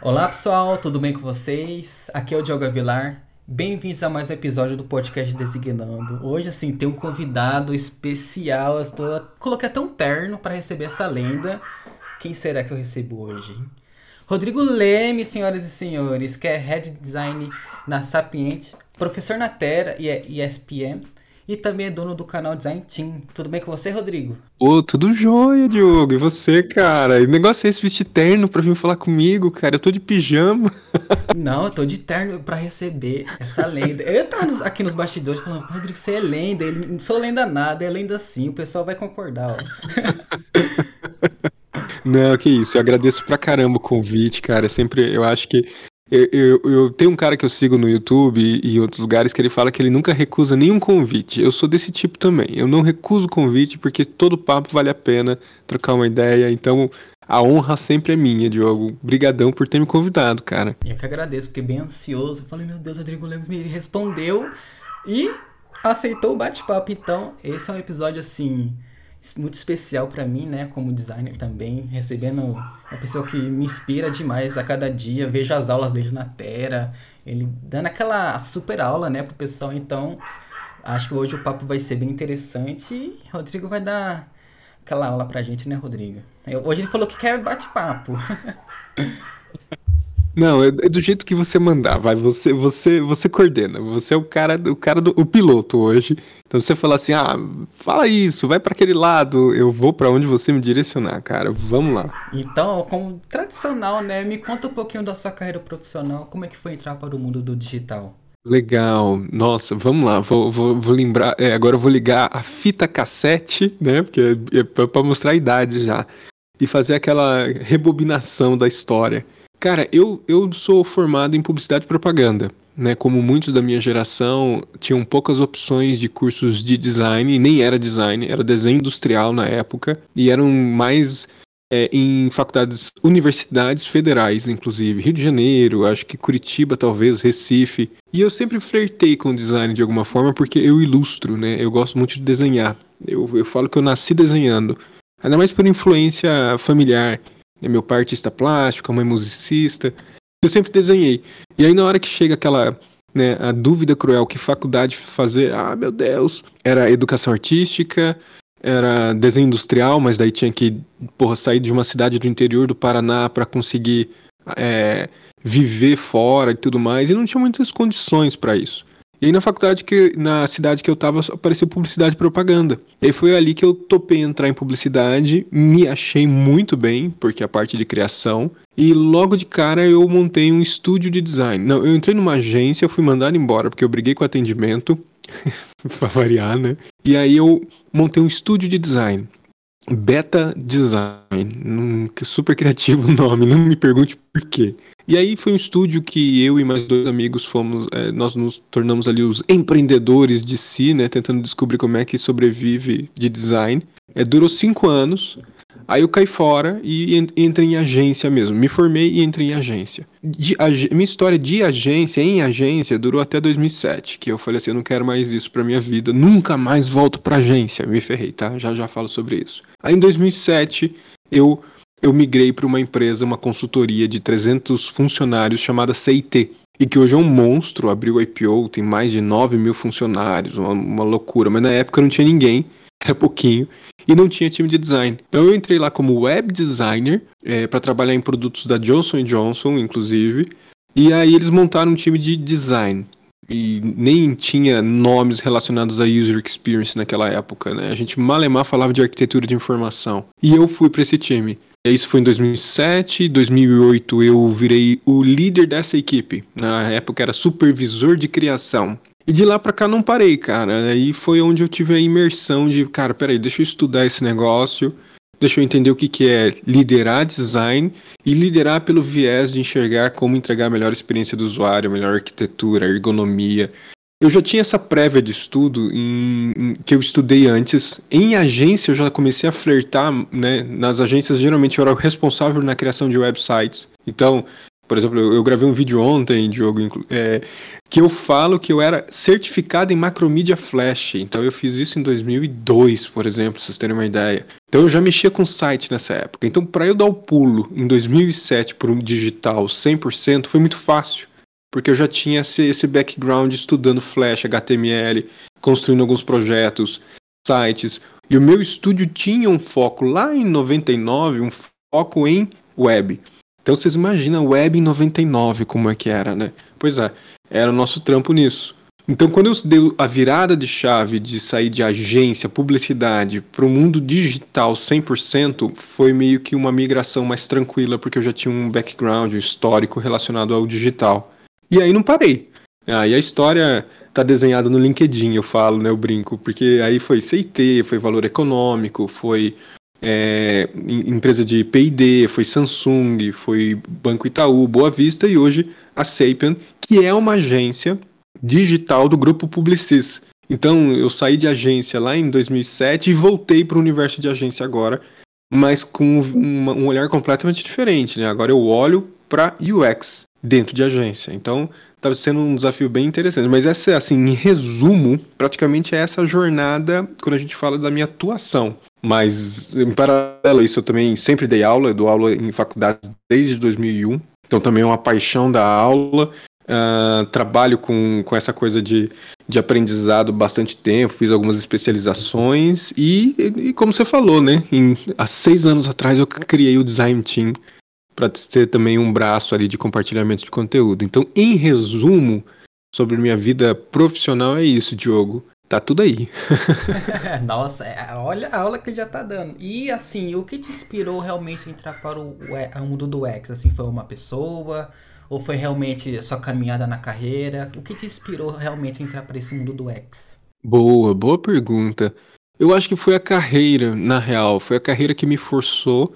Olá pessoal, tudo bem com vocês? Aqui é o Diogo Avilar. Bem-vindos a mais um episódio do podcast Designando. Hoje, assim, tem um convidado especial. Estou... Coloquei até um terno para receber essa lenda. Quem será que eu recebo hoje? Rodrigo Leme, senhoras e senhores, que é Head Design na Sapiente, professor na Terra e é ESPN e também é dono do canal Design Team. Tudo bem com você, Rodrigo? Ô, tudo jóia, Diogo. E você, cara? O negócio é esse vestir terno pra vir falar comigo, cara. Eu tô de pijama. Não, eu tô de terno pra receber essa lenda. Eu tava aqui nos bastidores falando, Rodrigo, você é lenda. Ele, não sou lenda nada, é lenda sim. O pessoal vai concordar, ó. Não, que isso. Eu agradeço pra caramba o convite, cara. Sempre, eu acho que eu, eu, eu, tenho um cara que eu sigo no YouTube e, e outros lugares que ele fala que ele nunca recusa nenhum convite. Eu sou desse tipo também. Eu não recuso convite porque todo papo vale a pena trocar uma ideia. Então a honra sempre é minha, Diogo. Brigadão por ter me convidado, cara. Eu que agradeço, fiquei bem ansioso. falei, meu Deus, Rodrigo Lemos me respondeu e aceitou o bate-papo. Então, esse é um episódio assim muito especial para mim, né, como designer também, recebendo uma pessoa que me inspira demais a cada dia, vejo as aulas dele na Terra, ele dando aquela super aula, né, pro pessoal, então acho que hoje o papo vai ser bem interessante e Rodrigo vai dar aquela aula pra gente, né, Rodrigo? Hoje ele falou que quer bate-papo. Não, é, é, do jeito que você mandar, vai, você você você coordena. Você é o cara, o cara do o piloto hoje. Então você fala assim: "Ah, fala isso, vai para aquele lado, eu vou para onde você me direcionar, cara. Vamos lá". Então, como tradicional, né? Me conta um pouquinho da sua carreira profissional, como é que foi entrar para o mundo do digital? Legal, nossa, vamos lá, vou, vou, vou lembrar, é, agora eu vou ligar a fita cassete, né, porque é, é para mostrar a idade já, e fazer aquela rebobinação da história. Cara, eu, eu sou formado em publicidade e propaganda. Né, como muitos da minha geração tinham poucas opções de cursos de design, nem era design, era desenho industrial na época, e eram mais é, em faculdades, universidades federais, inclusive, Rio de Janeiro, acho que Curitiba, talvez, Recife. E eu sempre flertei com design de alguma forma porque eu ilustro, né? Eu gosto muito de desenhar. Eu, eu falo que eu nasci desenhando, ainda mais por influência familiar. É meu pai é artista plástico, a mãe musicista. Eu sempre desenhei. E aí na hora que chega aquela, né, a dúvida cruel que faculdade fazer, ah, meu Deus, era educação artística, era desenho industrial, mas daí tinha que, porra, sair de uma cidade do interior do Paraná para conseguir é, viver fora e tudo mais, e não tinha muitas condições para isso. E aí na faculdade, que na cidade que eu tava, apareceu publicidade e propaganda. E aí foi ali que eu topei entrar em publicidade, me achei muito bem, porque a parte de criação. E logo de cara eu montei um estúdio de design. Não, eu entrei numa agência, eu fui mandado embora, porque eu briguei com o atendimento, pra variar, né? E aí eu montei um estúdio de design. Beta Design. super criativo o nome, não me pergunte por quê. E aí foi um estúdio que eu e mais dois amigos fomos, é, nós nos tornamos ali os empreendedores de si, né, tentando descobrir como é que sobrevive de design. É, durou cinco anos, aí eu caí fora e entrei em agência mesmo. Me formei e entrei em agência. De, minha história de agência, em agência, durou até 2007, que eu falei assim, eu não quero mais isso pra minha vida, nunca mais volto pra agência. Me ferrei, tá? Já já falo sobre isso. Aí em 2007 eu eu migrei para uma empresa, uma consultoria de 300 funcionários chamada CIT. E que hoje é um monstro, abriu o IPO, tem mais de 9 mil funcionários, uma, uma loucura. Mas na época não tinha ninguém, era pouquinho, e não tinha time de design. Então eu entrei lá como web designer, é, para trabalhar em produtos da Johnson Johnson, inclusive. E aí eles montaram um time de design. E nem tinha nomes relacionados a user experience naquela época, né? A gente malemar falava de arquitetura de informação. E eu fui para esse time. Isso foi em 2007, 2008 eu virei o líder dessa equipe. Na época era supervisor de criação. E de lá pra cá não parei, cara. Aí foi onde eu tive a imersão de, cara, peraí, deixa eu estudar esse negócio, deixa eu entender o que, que é liderar design e liderar pelo viés de enxergar como entregar a melhor experiência do usuário, melhor arquitetura, ergonomia, eu já tinha essa prévia de estudo em, em, que eu estudei antes. Em agência eu já comecei a flertar, né? Nas agências geralmente eu era o responsável na criação de websites. Então, Por exemplo, eu, gravei um vídeo ontem, Diogo, é, que eu falo que eu era certificado em macromedia flash. Então eu fiz isso em 2002, por exemplo, pra vocês terem uma ideia. Então eu já mexia com site nessa época. Então para eu dar o pulo em 2007 para um digital 100% foi muito fácil. Porque eu já tinha esse, esse background estudando Flash, HTML, construindo alguns projetos, sites. E o meu estúdio tinha um foco lá em 99, um foco em web. Então vocês imaginam web em 99 como é que era, né? Pois é, era o nosso trampo nisso. Então quando eu dei a virada de chave de sair de agência, publicidade para o mundo digital 100%, foi meio que uma migração mais tranquila, porque eu já tinha um background um histórico relacionado ao digital. E aí não parei. Aí a história tá desenhada no LinkedIn, eu falo, né, eu brinco, porque aí foi CIT, foi valor econômico, foi é, empresa de P&D, foi Samsung, foi Banco Itaú, Boa Vista e hoje a Sapien, que é uma agência digital do grupo Publicis. Então eu saí de agência lá em 2007 e voltei para o universo de agência agora, mas com uma, um olhar completamente diferente. Né? Agora eu olho para UX dentro de agência. Então está sendo um desafio bem interessante. Mas essa, assim, em resumo, praticamente é essa jornada quando a gente fala da minha atuação. Mas, em paralelo a isso, eu também sempre dei aula, eu dou aula em faculdade desde 2001, então também é uma paixão da aula. Uh, trabalho com, com essa coisa de, de aprendizado bastante tempo, fiz algumas especializações e, e como você falou, né? Em, há seis anos atrás eu criei o Design Team para ter também um braço ali de compartilhamento de conteúdo. Então, em resumo, sobre minha vida profissional é isso, Diogo. Tá tudo aí. Nossa, é, olha a aula que ele já tá dando. E assim, o que te inspirou realmente a entrar para o, o mundo do X? Assim, foi uma pessoa? Ou foi realmente a sua caminhada na carreira? O que te inspirou realmente a entrar para esse mundo do X? Boa, boa pergunta. Eu acho que foi a carreira, na real. Foi a carreira que me forçou.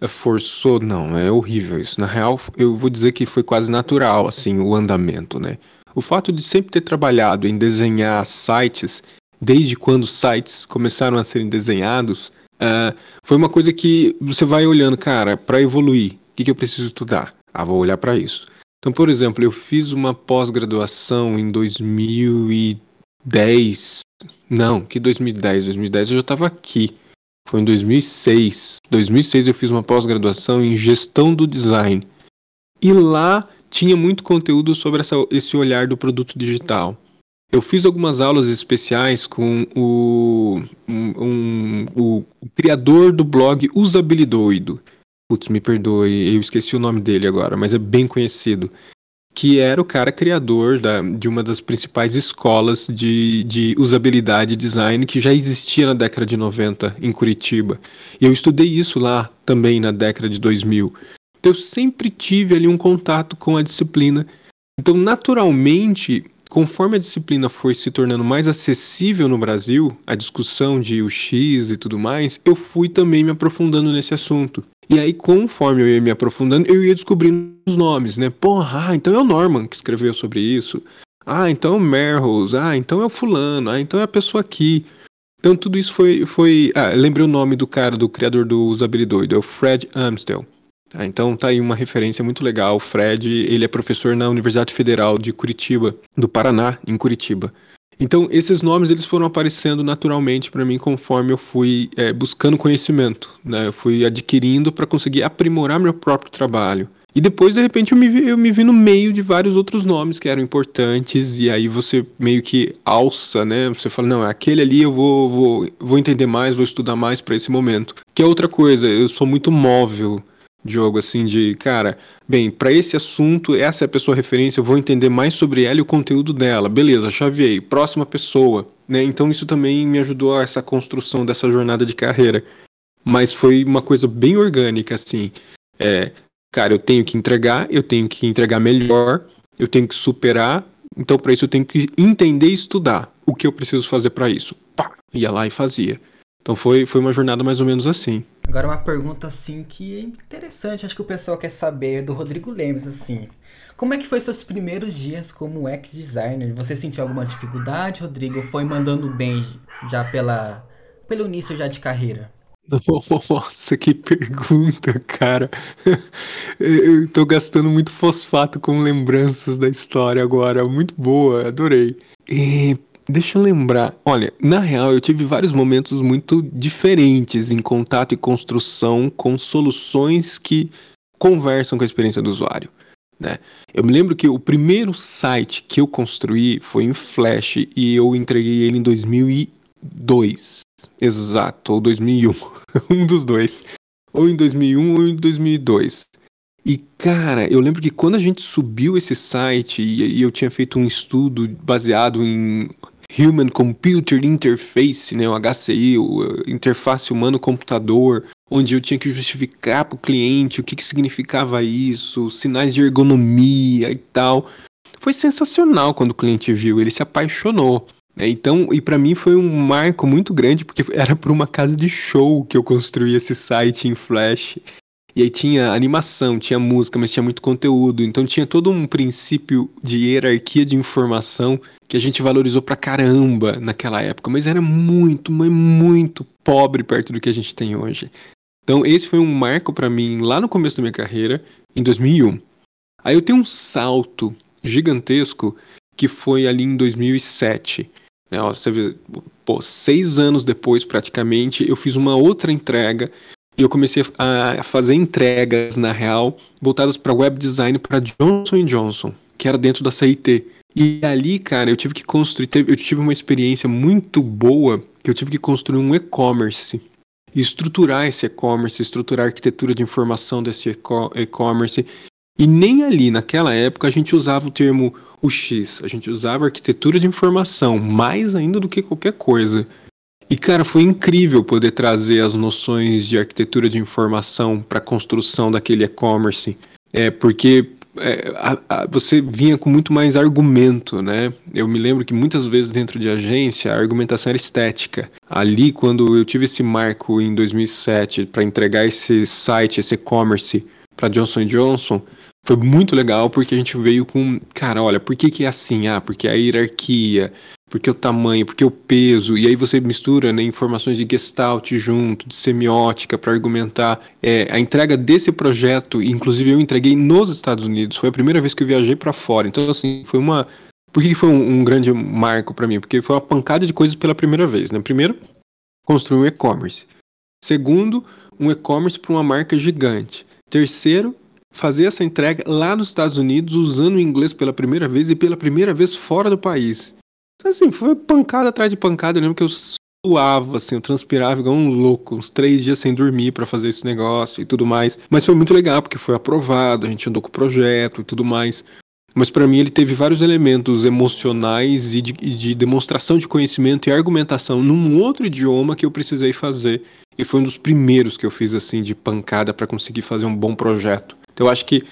É, forçou, não, é horrível isso. Na real, eu vou dizer que foi quase natural, assim, o andamento, né? O fato de sempre ter trabalhado em desenhar sites, desde quando sites começaram a serem desenhados, uh, foi uma coisa que você vai olhando, cara, para evoluir, o que, que eu preciso estudar? Ah, vou olhar para isso. Então, por exemplo, eu fiz uma pós-graduação em 2010. Não, que 2010? 2010 eu já estava aqui. Foi em 2006. 2006 eu fiz uma pós-graduação em gestão do design. E lá tinha muito conteúdo sobre essa, esse olhar do produto digital. Eu fiz algumas aulas especiais com o, um, um, o, criador do blog Usabilidoido. Putz, me perdoe, eu esqueci o nome dele agora, mas é bem conhecido. Que era o cara criador da, de uma das principais escolas de, de usabilidade e design que já existia na década de 90 em Curitiba. E eu estudei isso lá também na década de 2000 eu sempre tive ali um contato com a disciplina. Então, naturalmente, conforme a disciplina foi se tornando mais acessível no Brasil, a discussão de UX e tudo mais, eu fui também me aprofundando nesse assunto. E aí, conforme eu ia me aprofundando, eu ia descobrindo os nomes, né? Porra, ah, então é o Norman que escreveu sobre isso. Ah, então é o Merrolls. Ah, então é o fulano. Ah, então é a pessoa aqui. Então tudo isso foi... foi... Ah, lembrei o nome do cara, do criador do Usabilidoido. É o Fred Amstel. Tá, então tá aí uma referência muito legal. O Fred, ele é professor na Universidade Federal de Curitiba, do Paraná, em Curitiba. Então esses nomes eles foram aparecendo naturalmente para mim conforme eu fui é, buscando conhecimento, né? Eu fui adquirindo para conseguir aprimorar meu próprio trabalho. E depois, de repente, eu me, vi, eu me vi no meio de vários outros nomes que eram importantes, e aí você meio que alça, né? Você fala, não, aquele ali eu vou, vou, vou entender mais, vou estudar mais para esse momento. Que é outra coisa, eu sou muito móvel jogo assim de, cara, bem, para esse assunto, essa é a pessoa referência, eu vou entender mais sobre ela e o conteúdo dela. Beleza, chaveei, próxima pessoa, né? Então isso também me ajudou a essa construção dessa jornada de carreira. Mas foi uma coisa bem orgânica assim. É, cara, eu tenho que entregar, eu tenho que entregar melhor, eu tenho que superar. Então para isso eu tenho que entender e estudar o que eu preciso fazer para isso. Pá, ia lá e fazia. Então foi, foi uma jornada mais ou menos assim. Agora uma pergunta assim que é interessante, acho que o pessoal quer saber do Rodrigo Lemes assim. Como é que foi seus primeiros dias como ex designer? Você sentiu alguma dificuldade, Rodrigo? Ou foi mandando bem já pela pelo início já de carreira? Nossa, que pergunta, cara. Eu tô gastando muito fosfato com lembranças da história agora. Muito boa, adorei. E, deixa eu lembrar. Olha, na real, eu tive vários momentos muito diferentes em contato e construção com soluções que conversam com a experiência do usuário. Né? Eu me lembro que o primeiro site que eu construí foi em Flash e eu entreguei ele em 2002. Exato, ou 2001. um dos dois. Ou em 2001 ou em 2002. E, cara, eu lembro que quando a gente subiu esse site e, e eu tinha feito um estudo baseado em Human Computer Interface, né, o HCI, o Interface Humano-Computador, onde eu tinha que justificar para o cliente o que, que significava isso, sinais de ergonomia e tal. Foi sensacional quando o cliente viu, ele se apaixonou. Né? Então, e para mim foi um marco muito grande, porque era por uma casa de show que eu construí esse site em Flash. E aí tinha animação, tinha música, mas tinha muito conteúdo. Então tinha todo um princípio de hierarquia de informação que a gente valorizou pra caramba naquela época. Mas era muito, mas muito pobre perto do que a gente tem hoje. Então esse foi um marco para mim lá no começo da minha carreira, em 2001. Aí eu tenho um salto gigantesco que foi ali em 2007. Né? Você vê, pô, seis anos depois, praticamente, eu fiz uma outra entrega eu comecei a fazer entregas, na real, voltadas para web design para Johnson Johnson, que era dentro da CIT. E ali, cara, eu tive que construir, eu tive uma experiência muito boa, que eu tive que construir um e-commerce. Estruturar esse e-commerce, estruturar a arquitetura de informação desse e-commerce. E nem ali, naquela época, a gente usava o termo o X. A gente usava arquitetura de informação, mais ainda do que qualquer coisa. E, cara, foi incrível poder trazer as noções de arquitetura de informação para a construção daquele e-commerce. É, porque é, a, a, você vinha com muito mais argumento, né? Eu me lembro que muitas vezes dentro de agência a argumentação era estética. Ali, quando eu tive esse marco em 2007 para entregar esse site, esse e-commerce para Johnson Johnson, foi muito legal porque a gente veio com, cara, olha, por que, que é assim? Ah, porque a hierarquia, porque o tamanho, porque o peso, e aí você mistura né, informações de gestalt junto, de semiótica para argumentar. É, a entrega desse projeto, inclusive eu entreguei nos Estados Unidos, foi a primeira vez que eu viajei para fora. Então, assim, foi uma. Por que foi um, um grande marco para mim? Porque foi uma pancada de coisas pela primeira vez. Né? Primeiro, construir um e-commerce. Segundo, um e-commerce para uma marca gigante. Terceiro, fazer essa entrega lá nos Estados Unidos usando o inglês pela primeira vez e pela primeira vez fora do país. Assim, foi pancada atrás de pancada. Eu lembro que eu suava, assim, eu transpirava igual um louco, uns três dias sem dormir para fazer esse negócio e tudo mais. Mas foi muito legal, porque foi aprovado, a gente andou com o projeto e tudo mais. Mas para mim ele teve vários elementos emocionais e de, de, demonstração de conhecimento e argumentação num outro idioma que eu precisei fazer. E foi um dos primeiros que eu fiz assim de pancada para conseguir fazer um bom projeto. Então eu acho que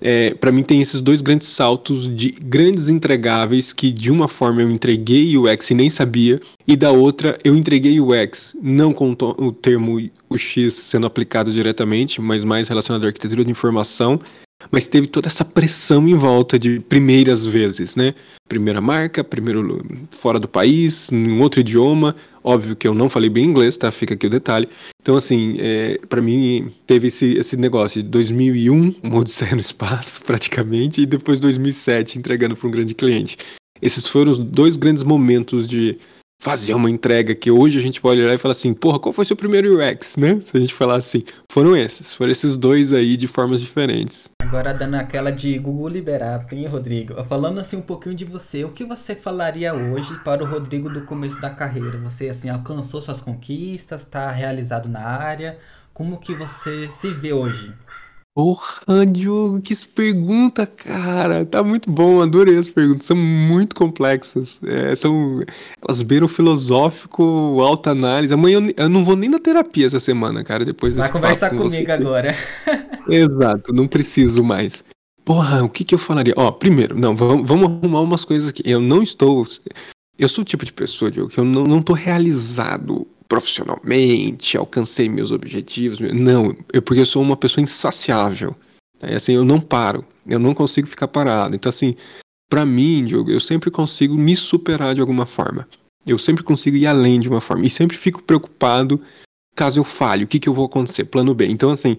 é, para mim tem esses dois grandes saltos de grandes entregáveis que de uma forma eu entreguei o X e nem sabia, e da outra eu entreguei o X não com o termo o X sendo aplicado diretamente, mas mais relacionado à arquitetura de informação, mas teve toda essa pressão em volta de primeiras vezes, né? Primeira marca, primeiro fora do país, em outro idioma. Óbvio que eu não falei bem inglês, tá? Fica aqui o detalhe. Então, assim, é, para mim teve esse, esse negócio de 2001, uma odisseia no espaço, praticamente, e depois 2007, entregando para um grande cliente. Esses foram os dois grandes momentos de fazer uma entrega que hoje a gente pode olhar e falar assim, porra, qual foi seu primeiro UX, né? Se a gente falar assim, foram esses, foram esses dois aí de formas diferentes. Agora dando aquela de Google Liberato, hein, Rodrigo? Falando assim um pouquinho de você, o que você falaria hoje para o Rodrigo do começo da carreira? Você assim alcançou suas conquistas, está realizado na área? Como que você se vê hoje? Porra, Diogo, que pergunta, cara. Tá muito bom, adorei as perguntas. São muito complexas. É, são, elas beiram filosófico, alta análise. Amanhã eu, eu, não vou nem na terapia essa semana, cara. Depois Vai conversar com comigo você. agora. Exato, não preciso mais. Porra, o que que eu falaria? Ó, primeiro, não, vamos, vamos arrumar umas coisas aqui. Eu não estou. Eu sou o tipo de pessoa, Diogo, que eu não, não tô realizado profissionalmente, alcancei meus objetivos. Não, eu, porque eu sou uma pessoa insaciável. É assim, eu não paro, eu não consigo ficar parado. Então, assim, para mim, Diogo, eu sempre consigo me superar de alguma forma. Eu sempre consigo ir além de uma forma. E sempre fico preocupado caso eu falhe, o que, que eu vou acontecer? Plano B. Então, assim,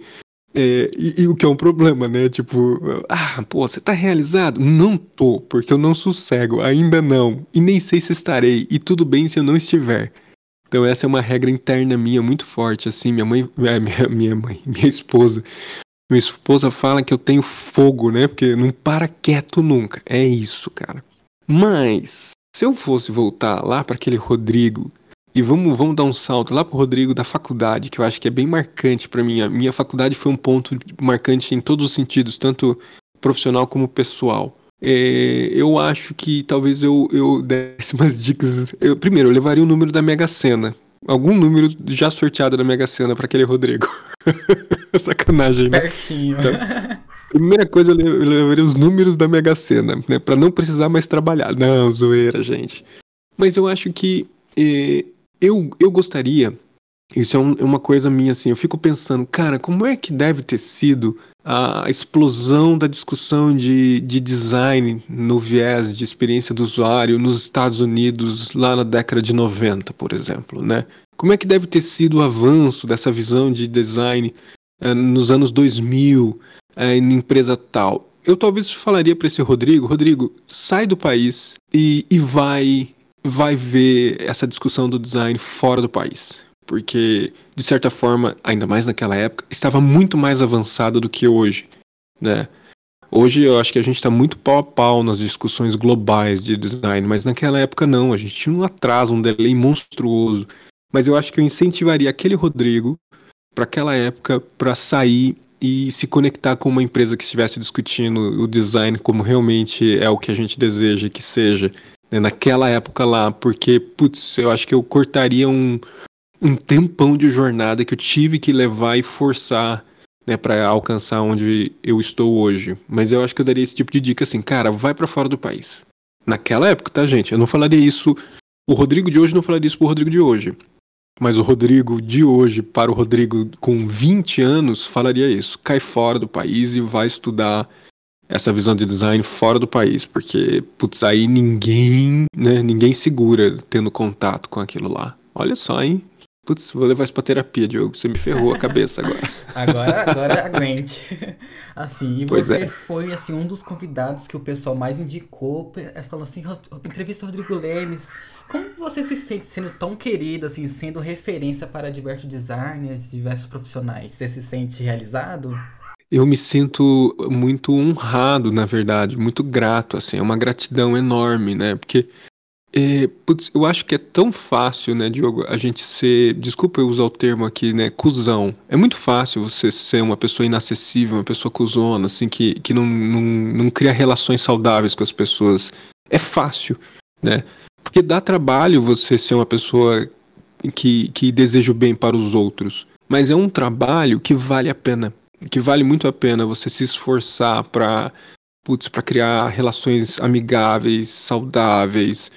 é, e, e, o que é um problema, né? Tipo, ah, pô, você tá realizado? Não tô, porque eu não sossego, ainda não. E nem sei se estarei, e tudo bem se eu não estiver. Então essa é uma regra interna minha muito forte, assim, minha mãe, minha, minha mãe, minha esposa, minha esposa fala que eu tenho fogo, né? Porque não para quieto nunca. É isso, cara. Mas se eu fosse voltar lá para aquele Rodrigo e vamos, vamos dar um salto lá pro Rodrigo da faculdade, que eu acho que é bem marcante para mim. A minha faculdade foi um ponto marcante em todos os sentidos, tanto profissional como pessoal. É, eu acho que talvez eu, eu desse umas dicas. Eu, primeiro, eu levaria o número da Mega Sena. Algum número já sorteado da Mega Sena para aquele Rodrigo. Sacanagem, né? Pertinho. Então, primeira coisa, eu levaria os números da Mega Sena, né? Pra não precisar mais trabalhar. Não, zoeira, gente. Mas eu acho que é, eu, eu gostaria, isso é, um, é uma coisa minha assim, eu fico pensando, cara, como é que deve ter sido a explosão da discussão de, de design no viés de experiência do usuário nos Estados Unidos lá na década de 90, por exemplo, né? Como é que deve ter sido o avanço dessa visão de design eh, nos anos 2000 eh, em empresa tal? Eu talvez falaria para esse Rodrigo, Rodrigo, sai do país e, e vai vai ver essa discussão do design fora do país. Porque, de certa forma, ainda mais naquela época, estava muito mais avançado do que hoje, né? Hoje eu acho que a gente está muito pau a pau nas discussões globais de design, mas naquela época não, a gente tinha um atraso, um delay monstruoso. Mas eu acho que eu incentivaria aquele Rodrigo para aquela época para sair e se conectar com uma empresa que estivesse discutindo o design como realmente é o que a gente deseja que seja né, naquela época lá, porque, putz, eu acho que eu cortaria um, um tempão de jornada que eu tive que levar e forçar né, para alcançar onde eu estou hoje. Mas eu acho que eu daria esse tipo de dica assim, cara, vai para fora do país. Naquela época, tá, gente? Eu não falaria isso. O Rodrigo de hoje não falaria isso pro Rodrigo de hoje. Mas o Rodrigo de hoje para o Rodrigo com 20 anos falaria isso. Cai fora do país e vai estudar essa visão de design fora do país, porque, putz, aí ninguém, né, ninguém segura tendo contato com aquilo lá. Olha só, hein? Putz, vou levar isso pra terapia, Diogo. Você me ferrou a cabeça agora. agora, agora aguente. Assim, e pois você é. foi, assim, um dos convidados que o pessoal mais indicou. Falando assim, entrevista Rodrigo Lemes. Como você se sente sendo tão querido, assim, sendo referência para diversos designers, diversos profissionais? Você se sente realizado? eu me sinto muito honrado, na verdade, muito grato, assim, é uma gratidão enorme, né? Porque é, putz, eu acho que é tão fácil, né, Diogo, a gente ser, desculpa eu usar o termo aqui, né, cuzão. É muito fácil você ser uma pessoa inacessível, uma pessoa cuzona, assim, que, que não, não, não cria relações saudáveis com as pessoas. É fácil, né? Porque dá trabalho você ser uma pessoa que, que deseja o bem para os outros. Mas é um trabalho que vale a pena que vale muito a pena você se esforçar para putz, para criar relações amigáveis, saudáveis,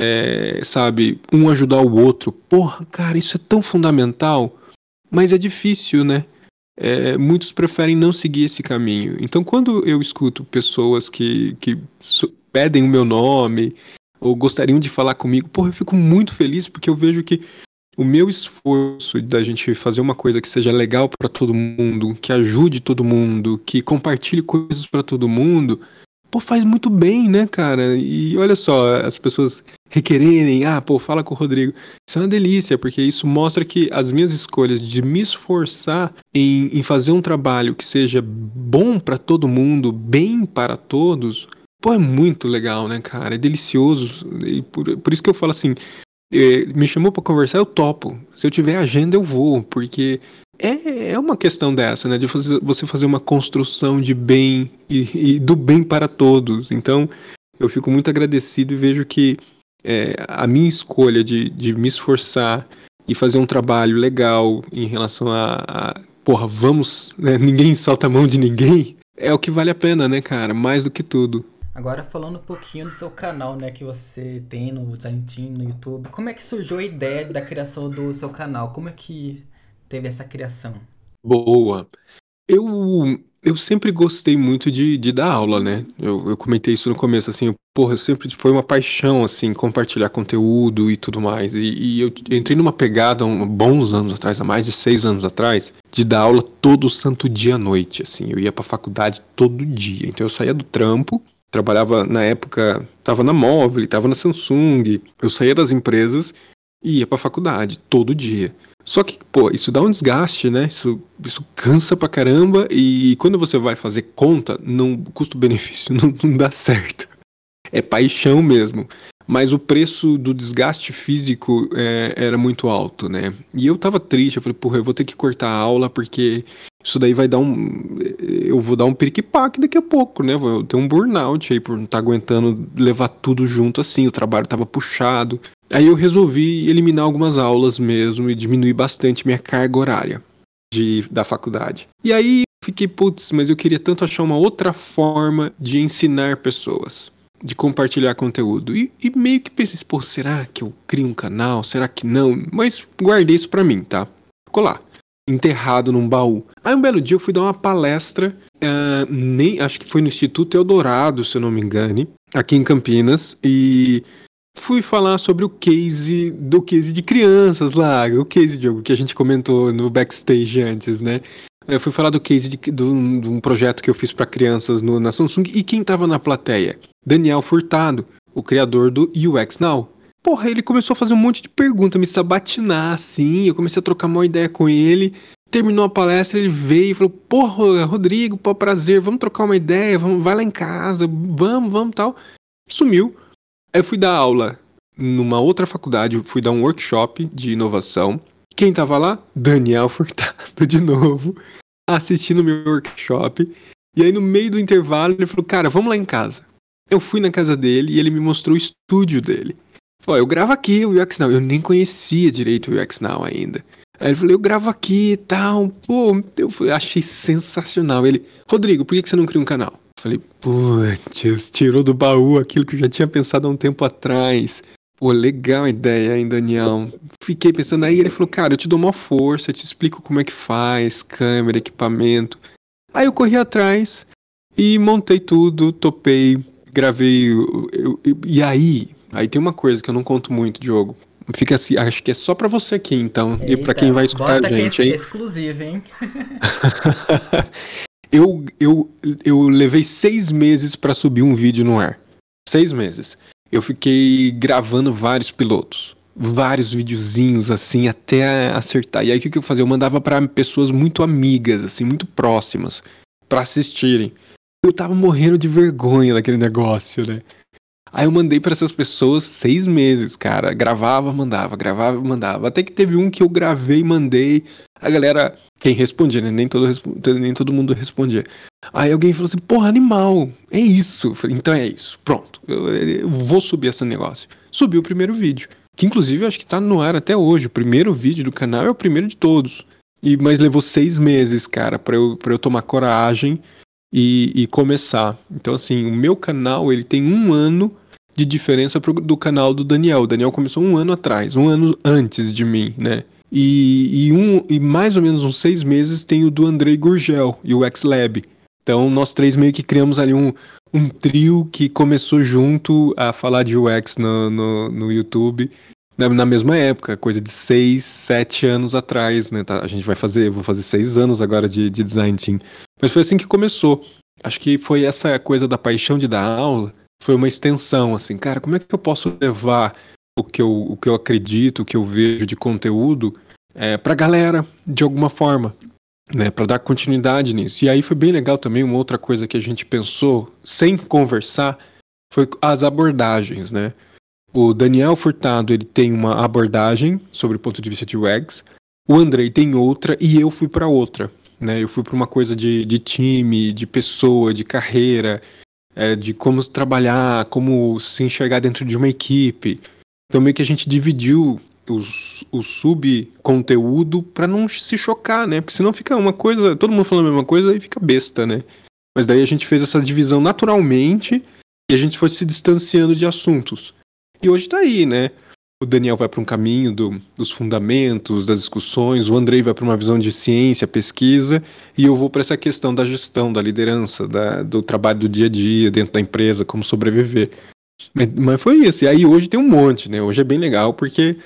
é, sabe, um ajudar o outro. Porra, cara, isso é tão fundamental, mas é difícil, né? É, muitos preferem não seguir esse caminho. Então, quando eu escuto pessoas que, que pedem o meu nome ou gostariam de falar comigo, porra, eu fico muito feliz porque eu vejo que o meu esforço da gente fazer uma coisa que seja legal para todo mundo, que ajude todo mundo, que compartilhe coisas para todo mundo, pô, faz muito bem, né, cara? E olha só, as pessoas requererem, ah, pô, fala com o Rodrigo. Isso é uma delícia, porque isso mostra que as minhas escolhas de me esforçar em, em fazer um trabalho que seja bom para todo mundo, bem para todos, pô, é muito legal, né, cara? É delicioso. E por, por isso que eu falo assim, é, me chamou para conversar, eu topo. Se eu tiver agenda, eu vou, porque é, é uma questão dessa, né? De você fazer uma construção de bem e, e do bem para todos. Então, eu fico muito agradecido e vejo que é, a minha escolha de, de me esforçar e fazer um trabalho legal em relação a, a porra, vamos, né? ninguém solta a mão de ninguém, é o que vale a pena, né, cara? Mais do que tudo. Agora falando um pouquinho do seu canal, né, que você tem no Design Team, no YouTube. Como é que surgiu a ideia da criação do seu canal? Como é que teve essa criação? Boa. Eu eu sempre gostei muito de, de dar aula, né? Eu, eu comentei isso no começo, assim, porra, eu sempre foi uma paixão, assim, compartilhar conteúdo e tudo mais. E, e eu entrei numa pegada um, bons anos atrás, há mais de seis anos atrás, de dar aula todo santo dia à noite, assim. Eu ia pra faculdade todo dia. Então eu saía do trampo, trabalhava na época, tava na Móvel, tava na Samsung, eu saía das empresas e ia pra faculdade todo dia. Só que, pô, isso dá um desgaste, né? Isso, isso cansa pra caramba e quando você vai fazer conta, não custo-benefício não, não dá certo. É paixão mesmo. Mas o preço do desgaste físico é, era muito alto, né? E eu tava triste, eu falei, porra, eu vou ter que cortar a aula porque isso daí vai dar um. Eu vou dar um periquipaque daqui a pouco, né? Vou ter um burnout aí por não estar tá aguentando levar tudo junto assim. O trabalho tava puxado. Aí eu resolvi eliminar algumas aulas mesmo e diminuir bastante minha carga horária de, da faculdade. E aí fiquei, putz, mas eu queria tanto achar uma outra forma de ensinar pessoas, de compartilhar conteúdo. E, e meio que pensei, pô, será que eu crio um canal? Será que não? Mas guardei isso pra mim, tá? Ficou lá, enterrado num baú. Aí um belo dia eu fui dar uma palestra, uh, nem, acho que foi no Instituto Eldorado, se eu não me engane, aqui em Campinas, e fui falar sobre o case do case de crianças lá, o case Diogo, que a gente comentou no backstage antes, né? Eu fui falar do case de, de, de um projeto que eu fiz para crianças no, na Samsung e quem tava na plateia? Daniel Furtado, o criador do UX Now. Porra, ele começou a fazer um monte de perguntas, me sabatinar assim. Eu comecei a trocar uma ideia com ele. Terminou a palestra, ele veio e falou: Porra, Rodrigo, pô, prazer, vamos trocar uma ideia, vamos, vai lá em casa, vamos, vamos tal. Sumiu. Aí eu fui dar aula numa outra faculdade, fui dar um workshop de inovação. Quem tava lá? Daniel Furtado, de novo, assistindo meu workshop. E aí, no meio do intervalo, ele falou: Cara, vamos lá em casa. Eu fui na casa dele e ele me mostrou o estúdio dele. Falou: Eu gravo aqui o UX Now. Eu nem conhecia direito o UX Now ainda. Aí ele falou: Eu gravo aqui e tal. Pô, eu achei sensacional. Ele: Rodrigo, por que você não cria um canal? Falei, putz, tirou do baú aquilo que eu já tinha pensado há um tempo atrás. Pô, legal a ideia, hein, Daniel? Fiquei pensando, aí ele falou, cara, eu te dou uma força, eu te explico como é que faz, câmera, equipamento. Aí eu corri atrás e montei tudo, topei, gravei. Eu, eu, e aí, aí tem uma coisa que eu não conto muito, Diogo. Fica assim, acho que é só para você aqui, então, Eita, e para quem vai escutar a gente, que é exclusivo, hein? Eu, eu, eu levei seis meses para subir um vídeo no ar. Seis meses. Eu fiquei gravando vários pilotos. Vários videozinhos, assim, até acertar. E aí o que, eu fazia? Eu mandava para pessoas muito amigas, assim, muito próximas, para assistirem. Eu tava morrendo de vergonha daquele negócio, né? Aí eu mandei para essas pessoas seis meses, cara. Gravava, mandava, gravava, mandava. Até que teve um que eu gravei, mandei. A galera, quem respondia, né? Nem todo, nem todo mundo respondia. Aí alguém falou assim: porra, animal, é isso. falei, então é isso, pronto. Eu, eu, vou subir esse negócio. Subi o primeiro vídeo. Que inclusive eu acho que tá no ar até hoje. O primeiro vídeo do canal é o primeiro de todos. E, mas levou seis meses, cara, pra eu, pra eu tomar coragem e, e começar. Então, assim, o meu canal ele tem um ano de diferença pro, do canal do Daniel. O Daniel começou um ano atrás, um ano antes de mim, né? E, e, um, e mais ou menos uns seis meses tem o do Andrei Gurgel e o X-Lab. Então nós três meio que criamos ali um, um trio que começou junto a falar de UX no, no, no YouTube na, na, mesma época, coisa de seis, sete anos atrás, né? Tá, a gente vai fazer, vou fazer seis anos agora de, de design team. Mas foi assim que começou. Acho que foi essa coisa da paixão de dar aula foi uma extensão, assim, cara, como é que eu posso levar o que eu, o que eu acredito, o que eu vejo de conteúdo é, pra galera, de alguma forma, né, para dar continuidade nisso. E aí foi bem legal também, uma outra coisa que a gente pensou, sem conversar, foi as abordagens, né. O Daniel Furtado, ele tem uma abordagem sobre o ponto de vista de UX, o Andrei tem outra e eu fui para outra, né, eu fui para uma coisa de, de time, de pessoa, de carreira, é, de como trabalhar, como se enxergar dentro de uma equipe. Então meio que a gente dividiu os, o subconteúdo para não se chocar, né? Porque senão fica uma coisa, todo mundo falando a mesma coisa e fica besta, né? Mas daí a gente fez essa divisão naturalmente e a gente foi se distanciando de assuntos. E hoje tá aí, né? O Daniel vai para um caminho do, dos fundamentos, das discussões, o Andrei vai para uma visão de ciência, pesquisa, e eu vou para essa questão da gestão, da liderança, da, do trabalho do dia a dia dentro da empresa, como sobreviver. Mas, mas foi isso. E aí hoje tem um monte, né? Hoje é bem legal porque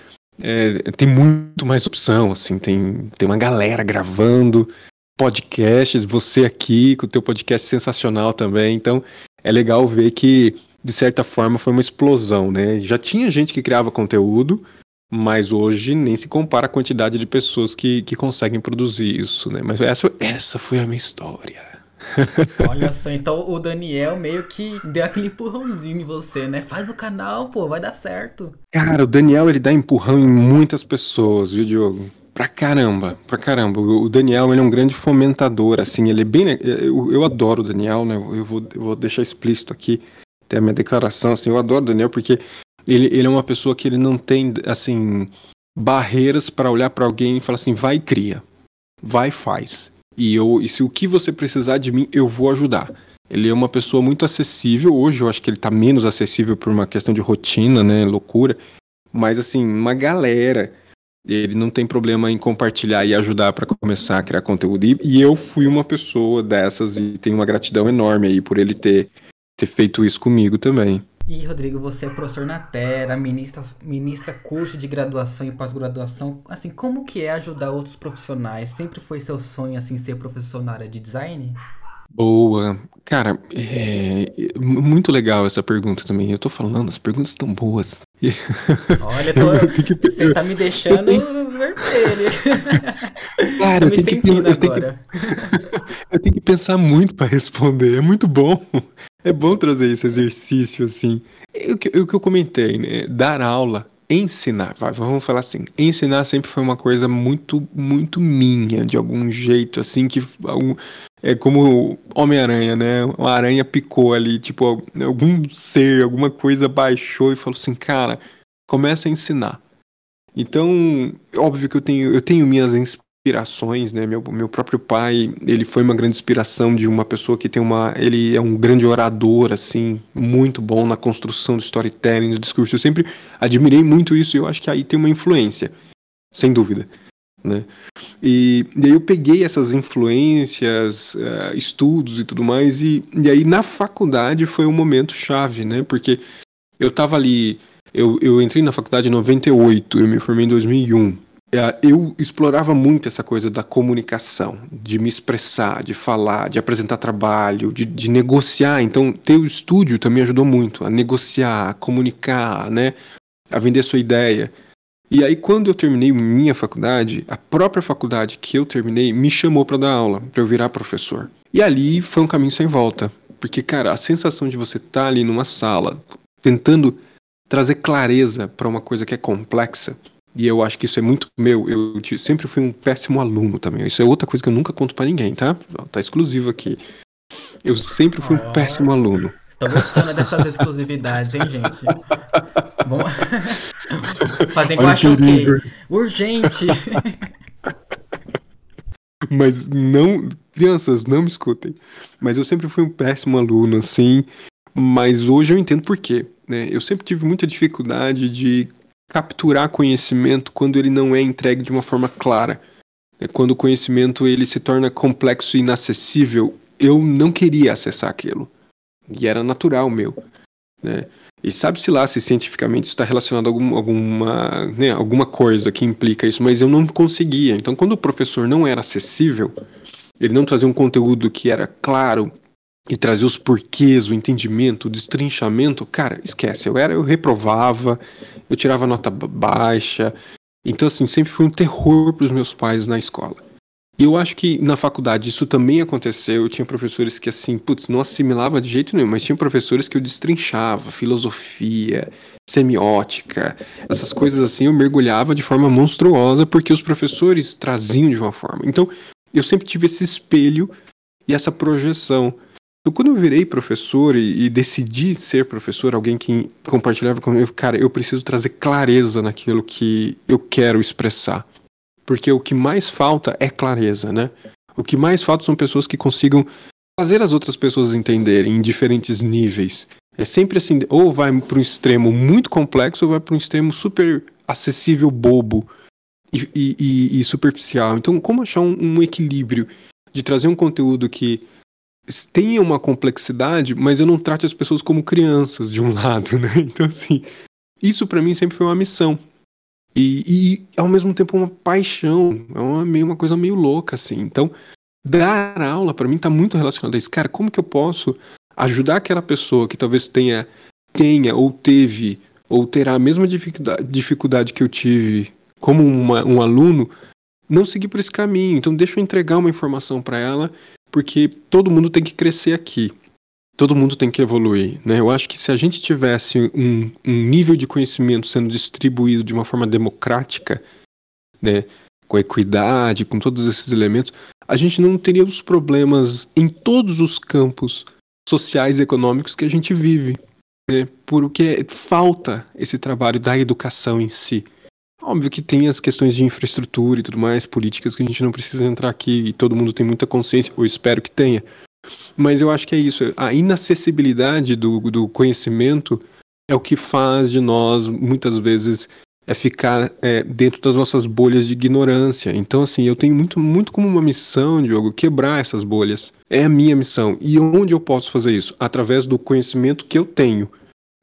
é, tem muito mais opção, assim, tem, tem uma galera gravando podcasts, você aqui com o teu podcast sensacional também, então é legal ver que de certa forma, foi uma explosão, né? Já tinha gente que criava conteúdo, mas hoje nem se compara a quantidade de pessoas que, que conseguem produzir isso, né? Mas essa, essa foi a minha história. Olha só, então o Daniel meio que deu aquele empurrãozinho em você, né? Faz o canal, pô, vai dar certo. Cara, o Daniel ele dá empurrão em muitas pessoas, viu, Diogo? Pra caramba, pra caramba. O Daniel, ele é um grande fomentador, assim, ele é bem... Eu, eu adoro o Daniel, né? Eu vou, eu vou deixar explícito aqui ter a minha declaração, assim, eu adoro o Daniel porque ele, ele é uma pessoa que ele não tem, assim, barreiras para olhar para alguém e falar assim, vai e cria, vai e faz. E, eu, e se o que você precisar de mim, eu vou ajudar. Ele é uma pessoa muito acessível. Hoje eu acho que ele está menos acessível por uma questão de rotina, né? Loucura. Mas assim, uma galera. Ele não tem problema em compartilhar e ajudar para começar a criar conteúdo. E eu fui uma pessoa dessas e tenho uma gratidão enorme aí por ele ter ter feito isso comigo também. E Rodrigo, você é professor na Terra, ministra, ministra curso de graduação e pós-graduação. Assim, como que é ajudar outros profissionais? Sempre foi seu sonho assim ser professor na área de design? Boa. Cara, é muito legal essa pergunta também. Eu tô falando, as perguntas estão boas. Olha, tô... você tá me deixando vermelho. Cara, tô me sentindo que... agora. Eu tenho, que... eu tenho que pensar muito para responder. É muito bom. É bom trazer esse exercício assim. O que, que eu comentei, né? Dar aula, ensinar, vamos falar assim. Ensinar sempre foi uma coisa muito, muito minha, de algum jeito, assim, que é como Homem-Aranha, né? Uma aranha picou ali, tipo, algum ser, alguma coisa baixou e falou assim, cara, começa a ensinar. Então, óbvio que eu tenho, eu tenho minhas inspirações, né? Meu, meu próprio pai, ele foi uma grande inspiração de uma pessoa que tem uma, ele é um grande orador, assim, muito bom na construção do storytelling, do discurso. Eu sempre admirei muito isso e eu acho que aí tem uma influência, sem dúvida, né? E, e aí eu peguei essas influências, uh, estudos e tudo mais e, e aí na faculdade foi um momento chave, né? Porque eu tava ali, eu, eu entrei na faculdade em 98, eu me formei em 2001. É, eu explorava muito essa coisa da comunicação, de me expressar, de falar, de apresentar trabalho, de, de negociar. Então, ter o estúdio também ajudou muito a negociar, a comunicar, né? A vender sua ideia. E aí, quando eu terminei minha faculdade, a própria faculdade que eu terminei me chamou para dar aula, para eu virar professor. E ali foi um caminho sem volta. Porque, cara, a sensação de você estar tá ali numa sala, tentando trazer clareza para uma coisa que é complexa, e eu acho que isso é muito meu. Eu sempre fui um péssimo aluno também. Isso é outra coisa que eu nunca conto para ninguém, tá? Tá exclusivo aqui. Eu sempre fui um péssimo aluno. Tô gostando dessas exclusividades, hein, gente? Vamos fazer igual a Choquei. Urgente! Mas não. Crianças, não me escutem. Mas eu sempre fui um péssimo aluno, assim. Mas hoje eu entendo por quê. Né? Eu sempre tive muita dificuldade de capturar conhecimento quando ele não é entregue de uma forma clara. É quando o conhecimento ele se torna complexo e inacessível, eu não queria acessar aquilo. E era natural meu. Né? E sabe-se lá se cientificamente está relacionado a algum, alguma, né, alguma coisa que implica isso, mas eu não conseguia. Então, quando o professor não era acessível, ele não trazia um conteúdo que era claro, e trazer os porquês, o entendimento, o destrinchamento, cara, esquece. Eu era, eu reprovava, eu tirava nota baixa. Então, assim, sempre foi um terror para os meus pais na escola. E eu acho que na faculdade isso também aconteceu. Eu tinha professores que, assim, putz, não assimilava de jeito nenhum, mas tinha professores que eu destrinchava, filosofia, semiótica, essas coisas assim, eu mergulhava de forma monstruosa porque os professores traziam de uma forma. Então, eu sempre tive esse espelho e essa projeção. Quando eu virei professor e, e, decidi ser professor, alguém que compartilhava comigo, cara, eu preciso trazer clareza naquilo que eu quero expressar. Porque o que mais falta é clareza, né? O que mais falta são pessoas que consigam fazer as outras pessoas entenderem em diferentes níveis. É sempre assim, ou vai para um extremo muito complexo ou vai para um extremo super acessível, bobo e, e, e, superficial. Então, como achar um, um equilíbrio de trazer um conteúdo que tenha uma complexidade, mas eu não trate as pessoas como crianças de um lado, né? Então, assim, isso para mim sempre foi uma missão. E, e, ao mesmo tempo uma paixão, é uma, meio, uma coisa meio louca, assim. Então, dar aula para mim tá muito relacionado a isso. Cara, como que eu posso ajudar aquela pessoa que talvez tenha, tenha ou teve ou terá a mesma dificuldade, dificuldade que eu tive como uma, um aluno, não seguir por esse caminho. Então, deixa eu entregar uma informação para ela, porque todo mundo tem que crescer aqui. Todo mundo tem que evoluir, né? Eu acho que se a gente tivesse um, um nível de conhecimento sendo distribuído de uma forma democrática, né, com equidade, com todos esses elementos, a gente não teria os problemas em todos os campos sociais e econômicos que a gente vive, né? Porque falta esse trabalho da educação em si. Óbvio que tem as questões de infraestrutura e tudo mais, políticas que a gente não precisa entrar aqui e todo mundo tem muita consciência, ou espero que tenha. Mas eu acho que é isso. A inacessibilidade do, do conhecimento é o que faz de nós, muitas vezes, é ficar é, dentro das nossas bolhas de ignorância. Então, assim, eu tenho muito, muito como uma missão, Diogo, quebrar essas bolhas. É a minha missão. E onde eu posso fazer isso? Através do conhecimento que eu tenho.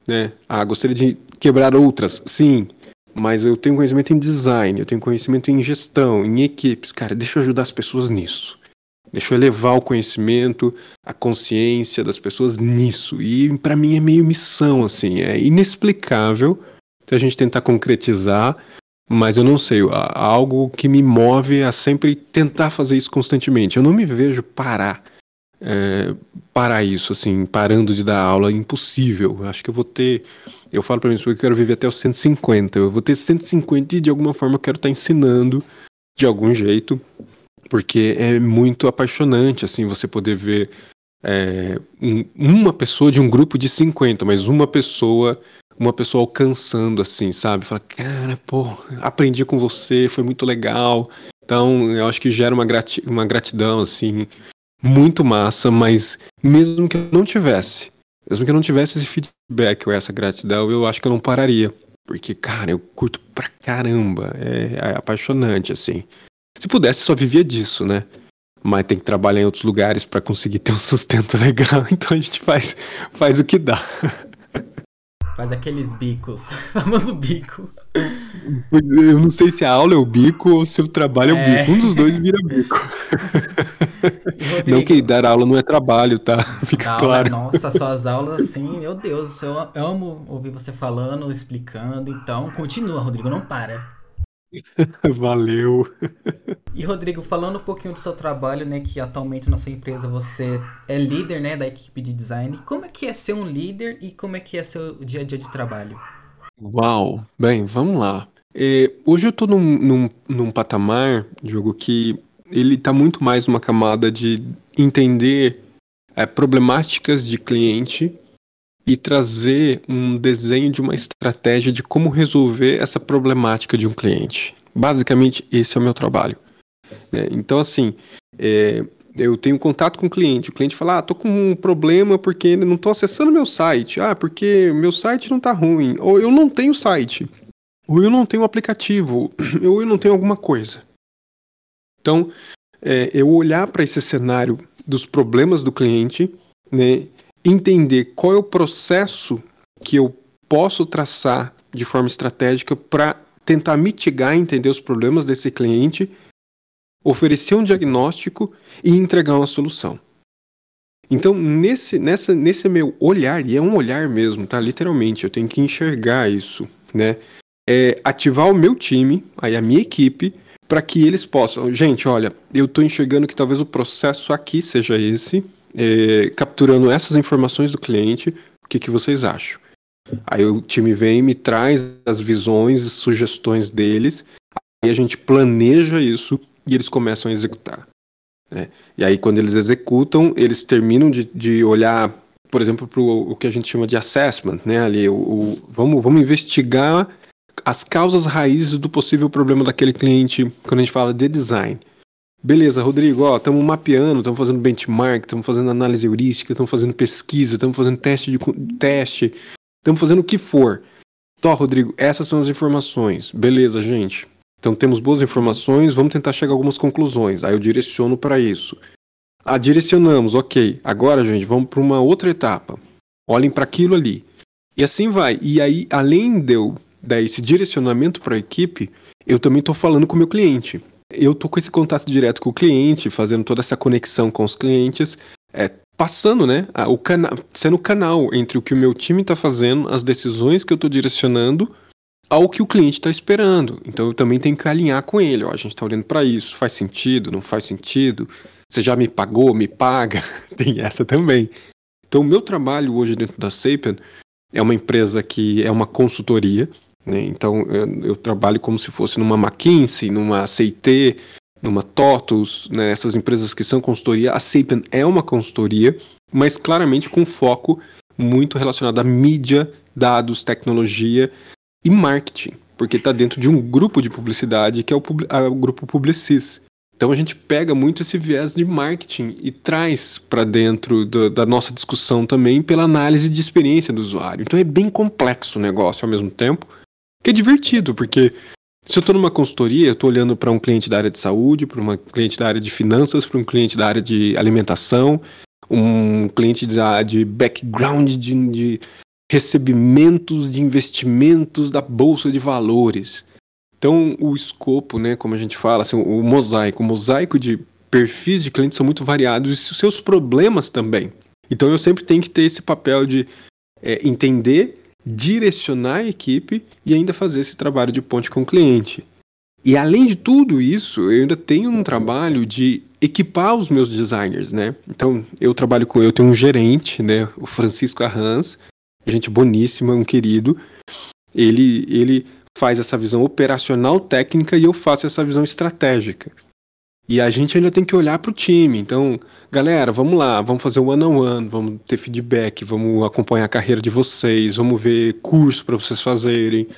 Né? Ah, gostaria de quebrar outras? Sim. Mas eu tenho conhecimento em design, eu tenho conhecimento em gestão, em equipes. Cara, deixa eu ajudar as pessoas nisso. Deixa eu elevar o conhecimento, a consciência das pessoas nisso. E para mim é meio missão, assim. É inexplicável se a gente tentar concretizar, mas eu não sei. Algo que me move a sempre tentar fazer isso constantemente. Eu não me vejo parar. É, parar isso, assim, parando de dar aula, impossível. Acho que eu vou ter eu falo para mim que eu quero viver até os 150. Eu vou ter 150 e de alguma forma eu quero estar tá ensinando de algum jeito, porque é muito apaixonante, assim, você poder ver é, um, uma pessoa de um grupo de 50, mas uma pessoa, uma pessoa alcançando, assim, sabe? Fala, cara, pô, aprendi com você, foi muito legal. Então, eu acho que gera uma, uma gratidão, assim, muito massa, mas mesmo que eu não tivesse, mesmo que eu não tivesse esse feedback ou essa gratidão, eu acho que eu não pararia. Porque, cara, eu curto pra caramba. É, é apaixonante, assim. Se pudesse, só vivia disso, né? Mas tem que trabalhar em outros lugares para conseguir ter um sustento legal. Então a gente faz, faz o que dá. Faz aqueles bicos. Famoso bico. Eu não sei se a aula é o bico ou se o trabalho é, é o bico. Um dos dois vira bico. Não que dar aula não é trabalho, tá? Fica claro. Aula, nossa, suas aulas, assim, meu Deus, eu amo ouvir você falando, explicando. Então, continua, Rodrigo, não para. Valeu. E Rodrigo, falando um pouquinho do seu trabalho, né, que atualmente na sua empresa você é líder, né, da equipe de design. Como é que é ser um líder e como é que é seu dia a dia de trabalho? Uau, bem, vamos lá. É, hoje eu tô num, num, num patamar, jogo que ele está muito mais numa camada de entender é, problemáticas de cliente e trazer um desenho de uma estratégia de como resolver essa problemática de um cliente. Basicamente, esse é o meu trabalho. É, então, assim, é, eu tenho contato com o cliente. O cliente fala: Ah, tô com um problema porque não estou acessando meu site. Ah, porque meu site não está ruim. Ou eu não tenho site. Ou eu não tenho aplicativo. Ou eu não tenho alguma coisa. Então, é, eu olhar para esse cenário dos problemas do cliente, né, entender qual é o processo que eu posso traçar de forma estratégica para tentar mitigar, entender os problemas desse cliente, oferecer um diagnóstico e entregar uma solução. Então, nesse, nessa, nesse meu olhar, e é um olhar mesmo, tá? Literalmente, eu tenho que enxergar isso, né? É ativar o meu time, aí a minha equipe, para que eles possam. Gente, olha, eu estou enxergando que talvez o processo aqui seja esse, é, capturando essas informações do cliente, o que, que vocês acham? Aí o time vem e me traz as visões e sugestões deles, aí a gente planeja isso e eles começam a executar. Né? E aí, quando eles executam, eles terminam de, de olhar, por exemplo, para o que a gente chama de assessment, né? Ali, o, o, vamos, vamos investigar as causas raízes do possível problema daquele cliente quando a gente fala de design. Beleza, Rodrigo, ó, estamos mapeando, estamos fazendo benchmark, estamos fazendo análise heurística, estamos fazendo pesquisa, estamos fazendo teste de teste, estamos fazendo o que for. Tó, Rodrigo, essas são as informações. Beleza, gente. Então temos boas informações, vamos tentar chegar a algumas conclusões. Aí eu direciono para isso. Ah, direcionamos, ok. Agora, gente, vamos para uma outra etapa. Olhem para aquilo ali. E assim vai. E aí, além de eu dar esse direcionamento para a equipe, eu também estou falando com o meu cliente eu tô com esse contato direto com o cliente, fazendo toda essa conexão com os clientes, é, passando, né, o canal, sendo o canal entre o que o meu time está fazendo, as decisões que eu estou direcionando, ao que o cliente está esperando. Então eu também tenho que alinhar com ele. Ó, a gente está olhando para isso, faz sentido, não faz sentido? Você já me pagou, me paga? Tem essa também. Então o meu trabalho hoje dentro da Sapien é uma empresa que é uma consultoria. Né? Então eu, eu, trabalho como se fosse numa McKinsey, numa CIT, numa TOTUS, né? essas empresas que são consultoria. A Sapien é uma consultoria, mas claramente com foco muito relacionado à mídia, dados, tecnologia e marketing, porque está dentro de um grupo de publicidade que é o, o grupo Publicis. Então a gente pega muito esse viés de marketing e traz para dentro do, da nossa discussão também pela análise de experiência do usuário. Então é bem complexo o negócio ao mesmo tempo, que é divertido, porque se eu estou numa consultoria, eu estou olhando para um cliente da área de saúde, para um cliente da área de finanças, para um cliente da área de alimentação, um cliente da, de background de, de recebimentos de investimentos da bolsa de valores. Então, o escopo, né, como a gente fala, assim, o mosaico, o mosaico de perfis de clientes são muito variados e os seus problemas também. Então, eu sempre tenho que ter esse papel de é, entender direcionar a equipe e ainda fazer esse trabalho de ponte com o cliente. E além de tudo isso, eu ainda tenho um trabalho de equipar os meus designers, né? Então, eu trabalho com eu tenho um gerente, né, o Francisco Arranz, gente boníssima, um querido. Ele ele faz essa visão operacional técnica e eu faço essa visão estratégica. E a gente ainda tem que olhar para o time. Então, galera, vamos lá, vamos fazer o one on one, vamos ter feedback, vamos acompanhar a carreira de vocês, vamos ver curso para vocês fazerem,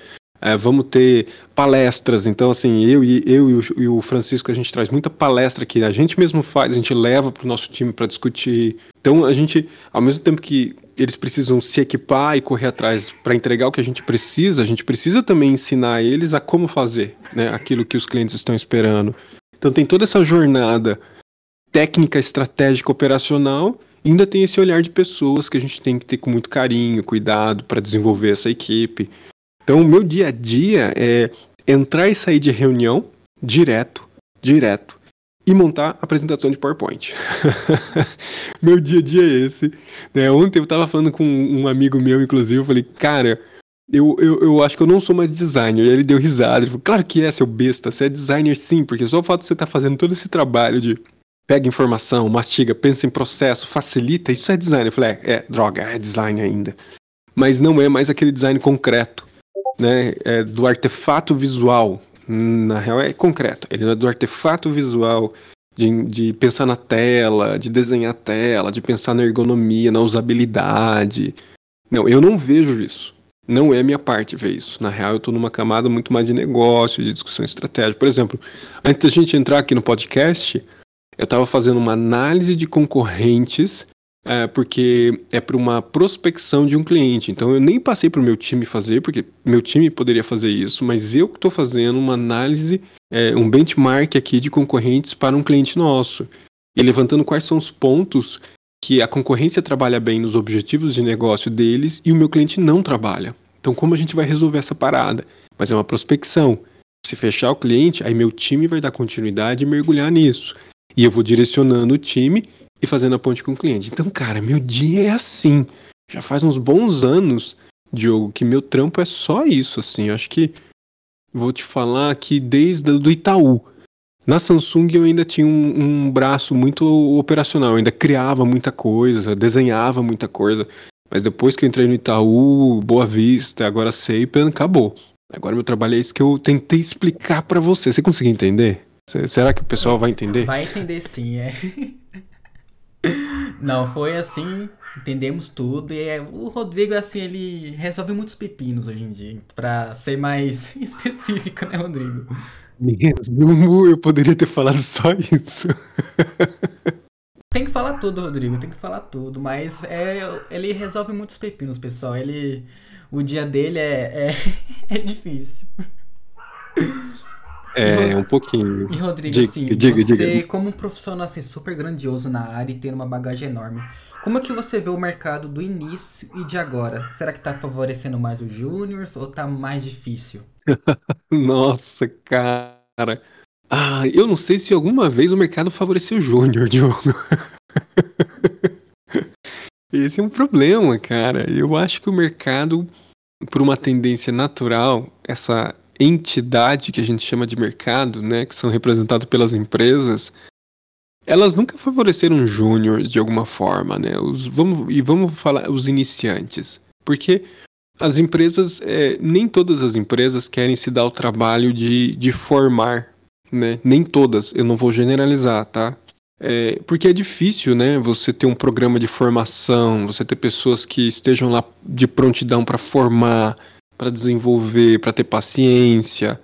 é, vamos ter palestras. Então, assim, eu e eu e o, Francisco a gente traz muita palestra que a gente mesmo faz, a gente leva para o nosso time para discutir. Então, a gente, ao mesmo tempo que eles precisam se equipar e correr atrás para entregar o que a gente precisa, a gente precisa também ensinar eles a como fazer, né, aquilo que os clientes estão esperando. Então tem toda essa jornada técnica, estratégica, operacional, e ainda tem esse olhar de pessoas que a gente tem que ter com muito carinho, cuidado para desenvolver essa equipe. Então o meu dia a dia é entrar e sair de reunião direto, direto, e montar apresentação de PowerPoint. meu dia a dia é esse. Né? Ontem eu estava falando com um amigo meu, inclusive, eu falei, cara, eu, eu, eu acho que eu não sou mais designer. Ele deu risada. Ele falou, claro que é, seu besta. Você é designer sim, porque só o fato de você estar tá fazendo todo esse trabalho de pega informação, mastiga, pensa em processo, facilita, isso é design. Eu falei, é, é droga, é design ainda. Mas não é mais aquele design concreto, né? É do artefato visual. Na real é concreto. Ele é do artefato visual, de, de pensar na tela, de desenhar a tela, de pensar na ergonomia, na usabilidade. Não, eu não vejo isso. Não é minha parte ver isso. Na real, eu estou numa camada muito mais de negócio, de discussão estratégica. Por exemplo, antes da gente entrar aqui no podcast, eu estava fazendo uma análise de concorrentes, é, porque é para uma prospecção de um cliente. Então, eu nem passei para o meu time fazer, porque meu time poderia fazer isso, mas eu estou fazendo uma análise, é, um benchmark aqui de concorrentes para um cliente nosso. E levantando quais são os pontos que a concorrência trabalha bem nos objetivos de negócio deles e o meu cliente não trabalha. Então, como a gente vai resolver essa parada? Mas é uma prospecção. Se fechar o cliente, aí meu time vai dar continuidade e mergulhar nisso. E eu vou direcionando o time e fazendo a ponte com o cliente. Então, cara, meu dia é assim. Já faz uns bons anos, Diogo, que meu trampo é só isso, assim. Eu acho que vou te falar que desde o Itaú. Na Samsung eu ainda tinha um, um, braço muito operacional, ainda criava muita coisa, desenhava muita coisa. Mas depois que eu entrei no Itaú, Boa Vista, agora Sapien, acabou. Agora meu trabalho é isso que eu tentei explicar para você. Você conseguiu entender? Será que o pessoal vai entender? Vai entender sim, é. Não, foi assim, entendemos tudo. E é, o Rodrigo, assim, ele resolve muitos pepinos hoje em dia. Pra ser mais específico, né, Rodrigo? Resumo, eu poderia ter falado só isso. Tem que falar tudo, Rodrigo, tem que falar tudo, mas é, ele resolve muitos pepinos, pessoal. Ele, o dia dele é, é, é difícil. É, um pouquinho. E Rodrigo, diga, assim, diga, você diga. como um profissional assim, super grandioso na área e tendo uma bagagem enorme, como é que você vê o mercado do início e de agora? Será que tá favorecendo mais os júniors ou tá mais difícil? Nossa, cara. Ah, eu não sei se alguma vez o mercado favoreceu o Júnior, Diogo. Esse é um problema, cara. Eu acho que o mercado, por uma tendência natural, essa entidade que a gente chama de mercado, né, que são representados pelas empresas, elas nunca favoreceram júniores de alguma forma, né? Os, vamos, e vamos falar os iniciantes. Porque as empresas, é, nem todas as empresas querem se dar o trabalho de, de formar, né? Nem todas, eu não vou generalizar, tá? É, porque é difícil, né? Você ter um programa de formação, você ter pessoas que estejam lá de prontidão para formar, para desenvolver, para ter paciência.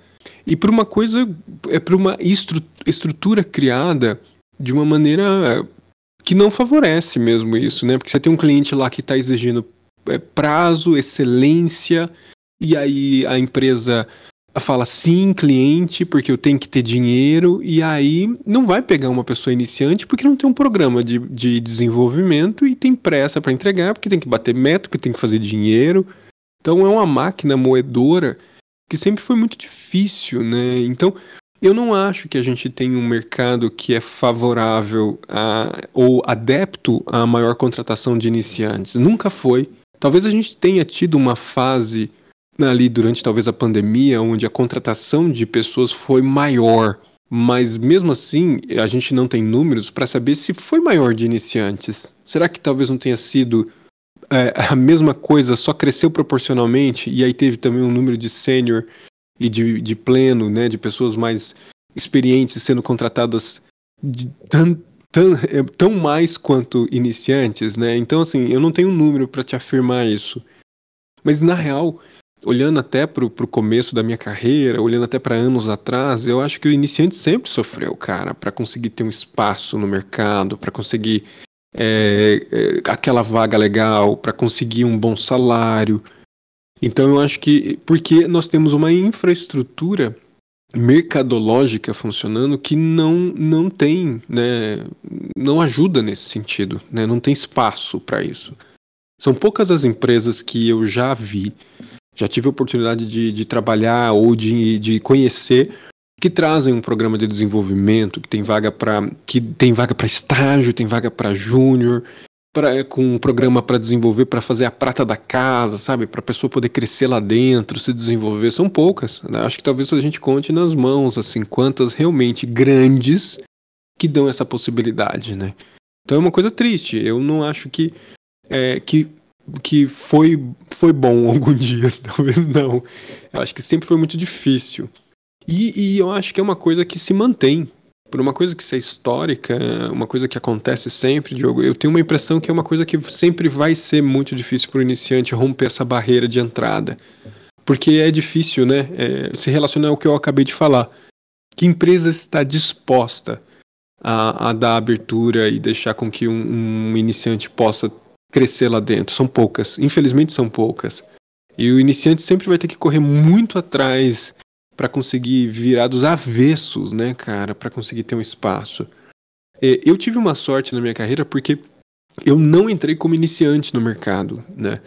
E por uma coisa, é por uma estru estrutura criada de uma maneira que não favorece mesmo isso, né? Porque você tem um cliente lá que está exigindo prazo, excelência, e aí a empresa fala sim, cliente, porque eu tenho que ter dinheiro, e aí não vai pegar uma pessoa iniciante porque não tem um programa de, de desenvolvimento e tem pressa para entregar, porque tem que bater meta, porque tem que fazer dinheiro. Então é uma máquina moedora que sempre foi muito difícil, né? Então eu não acho que a gente tem um mercado que é favorável a, ou adepto à maior contratação de iniciantes. Nunca foi. Talvez a gente tenha tido uma fase ali durante talvez a pandemia onde a contratação de pessoas foi maior, mas mesmo assim a gente não tem números para saber se foi maior de iniciantes. Será que talvez não tenha sido é, a mesma coisa, só cresceu proporcionalmente e aí teve também um número de sênior e de, de pleno, né, de pessoas mais experientes sendo contratadas de, tão, é, tão mais quanto iniciantes, né? Então, assim, eu não tenho um número para te afirmar isso. Mas, na real, olhando até para o começo da minha carreira, olhando até para anos atrás, eu acho que o iniciante sempre sofreu, cara, para conseguir ter um espaço no mercado, para conseguir é, é, aquela vaga legal, para conseguir um bom salário. Então eu acho que porque nós temos uma infraestrutura mercadológica funcionando que não, não tem, né, não ajuda nesse sentido, né, não tem espaço para isso. São poucas as empresas que eu já vi, já tive a oportunidade de, de trabalhar ou de, de conhecer que trazem um programa de desenvolvimento, que tem vaga para que tem vaga para estágio, tem vaga para júnior, pra, com um programa para desenvolver, para fazer a prata da casa, sabe? Para a pessoa poder crescer lá dentro, se desenvolver. São poucas. Né? Acho que talvez a gente conte nas mãos, assim, quantas realmente grandes que dão essa possibilidade, né? Então é uma coisa triste. Eu não acho que, é, que, que foi, foi bom algum dia. Talvez não. Eu acho que sempre foi muito difícil. E, e eu acho que é uma coisa que se mantém por uma coisa que é histórica, uma coisa que acontece sempre, Diogo, eu tenho uma impressão que é uma coisa que sempre vai ser muito difícil para o iniciante romper essa barreira de entrada. Porque é difícil, né? É, se relacionar ao que eu acabei de falar. Que empresa está disposta a, a dar abertura e deixar com que um, um iniciante possa crescer lá dentro? São poucas. Infelizmente são poucas. E o iniciante sempre vai ter que correr muito atrás para conseguir virar dos avessos, né, cara, para conseguir ter um espaço. É, eu tive uma sorte na minha carreira porque eu não entrei como iniciante no mercado, né?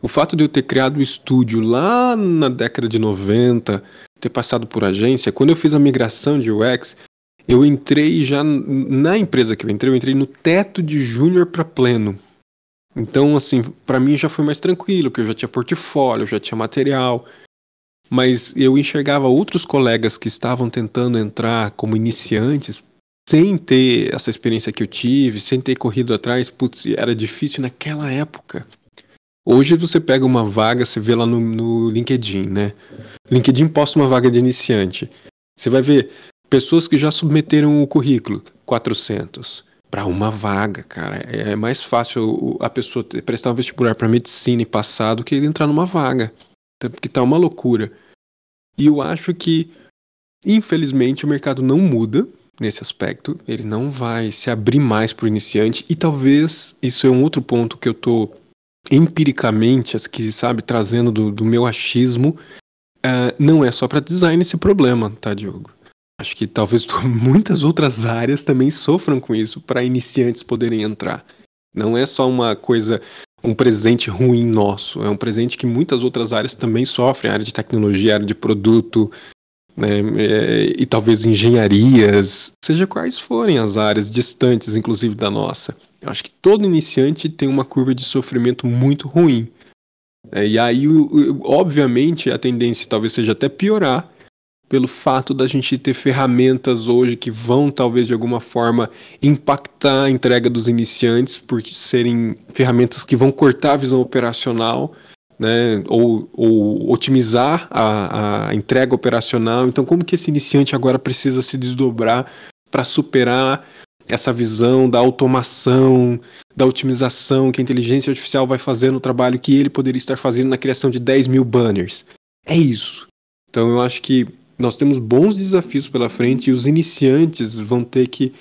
O fato de eu ter criado um estúdio lá na década de 90, ter passado por agência, quando eu fiz a migração de UX, eu entrei já na empresa que eu entrei, eu entrei no teto de júnior para pleno. Então, assim, para mim já foi mais tranquilo, porque eu já tinha portfólio, eu já tinha material, mas eu enxergava outros colegas que estavam tentando entrar como iniciantes sem ter essa experiência que eu tive, sem ter corrido atrás, putz, era difícil naquela época. Hoje você pega uma vaga, você vê lá no, no LinkedIn, né? LinkedIn posta uma vaga de iniciante. Você vai ver pessoas que já submeteram o currículo, 400 para uma vaga, cara. É mais fácil a pessoa prestar um vestibular para medicina e passar do que entrar numa vaga. Porque tá uma loucura. E eu acho que Infelizmente, o mercado não muda nesse aspecto, ele não vai se abrir mais para o iniciante, e talvez isso é um outro ponto que eu estou empiricamente, que sabe, trazendo do, do meu achismo, uh, não é só para design esse problema, tá, Diogo? Acho que talvez muitas outras áreas também sofram com isso para iniciantes poderem entrar. Não é só uma coisa, um presente ruim nosso, é um presente que muitas outras áreas também sofrem, área de tecnologia, área de produto, né, é, e talvez engenharias, seja quais forem as áreas distantes, inclusive da nossa. Eu acho que todo iniciante tem uma curva de sofrimento muito ruim. É, e aí, obviamente, a tendência talvez seja até piorar pelo fato da gente ter ferramentas hoje que vão talvez de alguma forma impactar a entrega dos iniciantes por serem ferramentas que vão cortar a visão operacional né, ou, ou otimizar a, a entrega operacional. Então, como que esse iniciante agora precisa se desdobrar para superar essa visão da automação, da otimização que a inteligência artificial vai fazer no trabalho que ele poderia estar fazendo na criação de 10 mil banners? É isso. Então, eu acho que nós temos bons desafios pela frente e os iniciantes vão ter que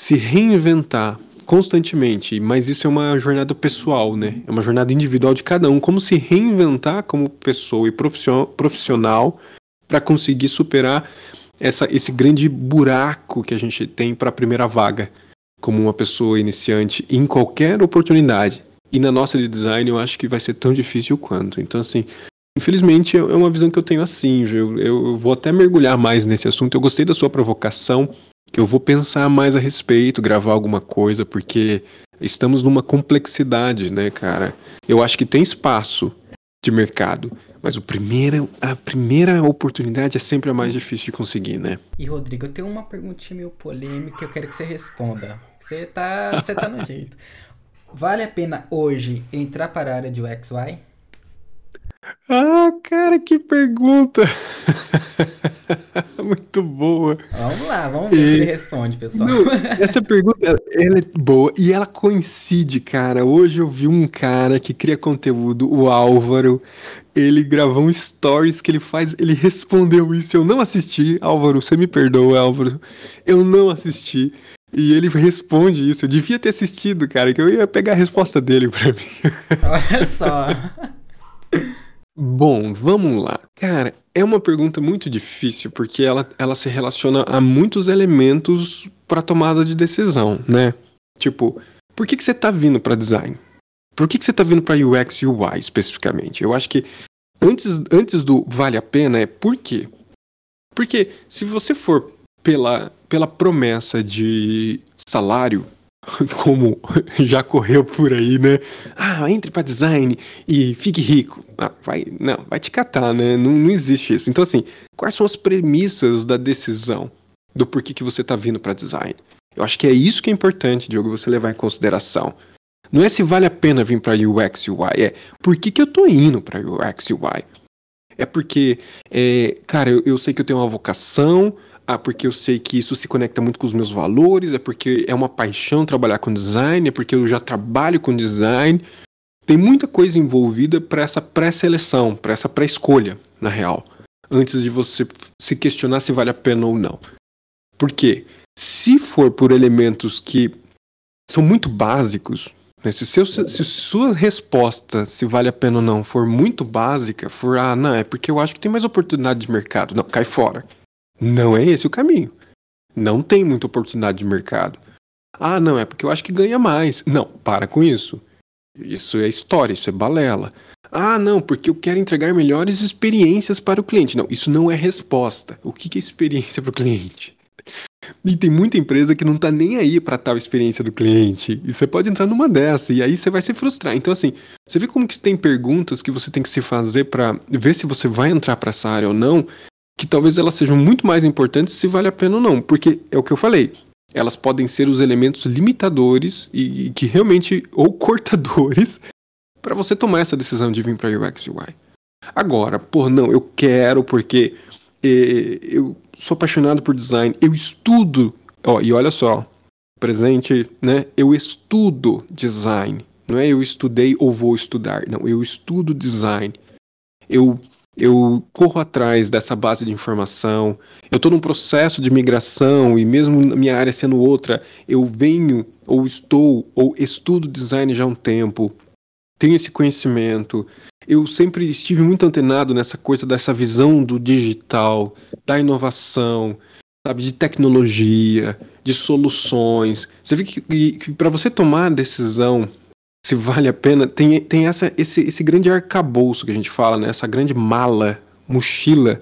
se reinventar constantemente, mas isso é uma jornada pessoal, né? É uma jornada individual de cada um, como se reinventar como pessoa e profissional para conseguir superar essa, esse grande buraco que a gente tem para a primeira vaga, como uma pessoa iniciante em qualquer oportunidade. E na nossa de design eu acho que vai ser tão difícil quanto. Então, assim, infelizmente é uma visão que eu tenho assim. Eu, eu vou até mergulhar mais nesse assunto. Eu gostei da sua provocação eu vou pensar mais a respeito, gravar alguma coisa, porque estamos numa complexidade, né, cara? Eu acho que tem espaço de mercado, mas o primeiro, a primeira oportunidade é sempre a mais difícil de conseguir, né? E Rodrigo, eu tenho uma perguntinha meio polêmica que eu quero que você responda. Você tá, você tá no jeito. Vale a pena hoje entrar para a área de UXY? Ah, cara, que pergunta! Muito boa. Vamos lá, vamos ver e... se ele responde, pessoal. Não, essa pergunta, ela é boa e ela coincide, cara. Hoje eu vi um cara que cria conteúdo, o Álvaro. Ele gravou um stories que ele faz, ele respondeu isso. Eu não assisti, Álvaro, você me perdoa, Álvaro. Eu não assisti. E ele responde isso. Eu devia ter assistido, cara, que eu ia pegar a resposta dele pra mim. Olha só. Bom, vamos lá. Cara, é uma pergunta muito difícil porque ela, ela se relaciona a muitos elementos para tomada de decisão, né? Tipo, por que, que você tá vindo para design? Por que, que você tá vindo para UX e UI especificamente? Eu acho que antes, antes do vale a pena é por quê? Porque se você for pela, pela promessa de salário, como já correu por aí, né? Ah, entre para design e fique rico. Ah, vai, não, vai te catar, né? Não, não existe isso. Então, assim, quais são as premissas da decisão do porquê que você está vindo para design? Eu acho que é isso que é importante, Diogo, você levar em consideração. Não é se vale a pena vir para UX UI, é por que, que eu tô indo para UX UI. É porque, é, cara, eu, eu sei que eu tenho uma vocação, ah, porque eu sei que isso se conecta muito com os meus valores, é porque é uma paixão trabalhar com design, é porque eu já trabalho com design. Tem muita coisa envolvida para essa pré-seleção, para essa pré-escolha, na real, antes de você se questionar se vale a pena ou não. Porque se for por elementos que são muito básicos, né, se, seu, se sua resposta se vale a pena ou não for muito básica, for ah, não, é porque eu acho que tem mais oportunidade de mercado, não, cai fora. Não é esse o caminho. Não tem muita oportunidade de mercado. Ah, não, é porque eu acho que ganha mais. Não, para com isso. Isso é história, isso é balela. Ah, não, porque eu quero entregar melhores experiências para o cliente. Não, isso não é resposta. O que é experiência para o cliente? E tem muita empresa que não está nem aí para tal experiência do cliente. E você pode entrar numa dessa e aí você vai se frustrar. Então, assim, você vê como que tem perguntas que você tem que se fazer para ver se você vai entrar para essa área ou não, que talvez elas sejam muito mais importantes se vale a pena ou não, porque é o que eu falei. Elas podem ser os elementos limitadores e, e que realmente ou cortadores para você tomar essa decisão de vir para UX UI. Agora, por não, eu quero porque eh, eu sou apaixonado por design, eu estudo, ó, e olha só, presente, né? Eu estudo design, não é eu estudei ou vou estudar, não, eu estudo design. Eu eu corro atrás dessa base de informação, eu estou num processo de migração e mesmo minha área sendo outra, eu venho ou estou ou estudo design já há um tempo, tenho esse conhecimento. Eu sempre estive muito antenado nessa coisa dessa visão do digital, da inovação, sabe, de tecnologia, de soluções. Você vê que, que, que para você tomar a decisão se vale a pena, tem, tem essa, esse, esse grande arcabouço que a gente fala, né? essa grande mala, mochila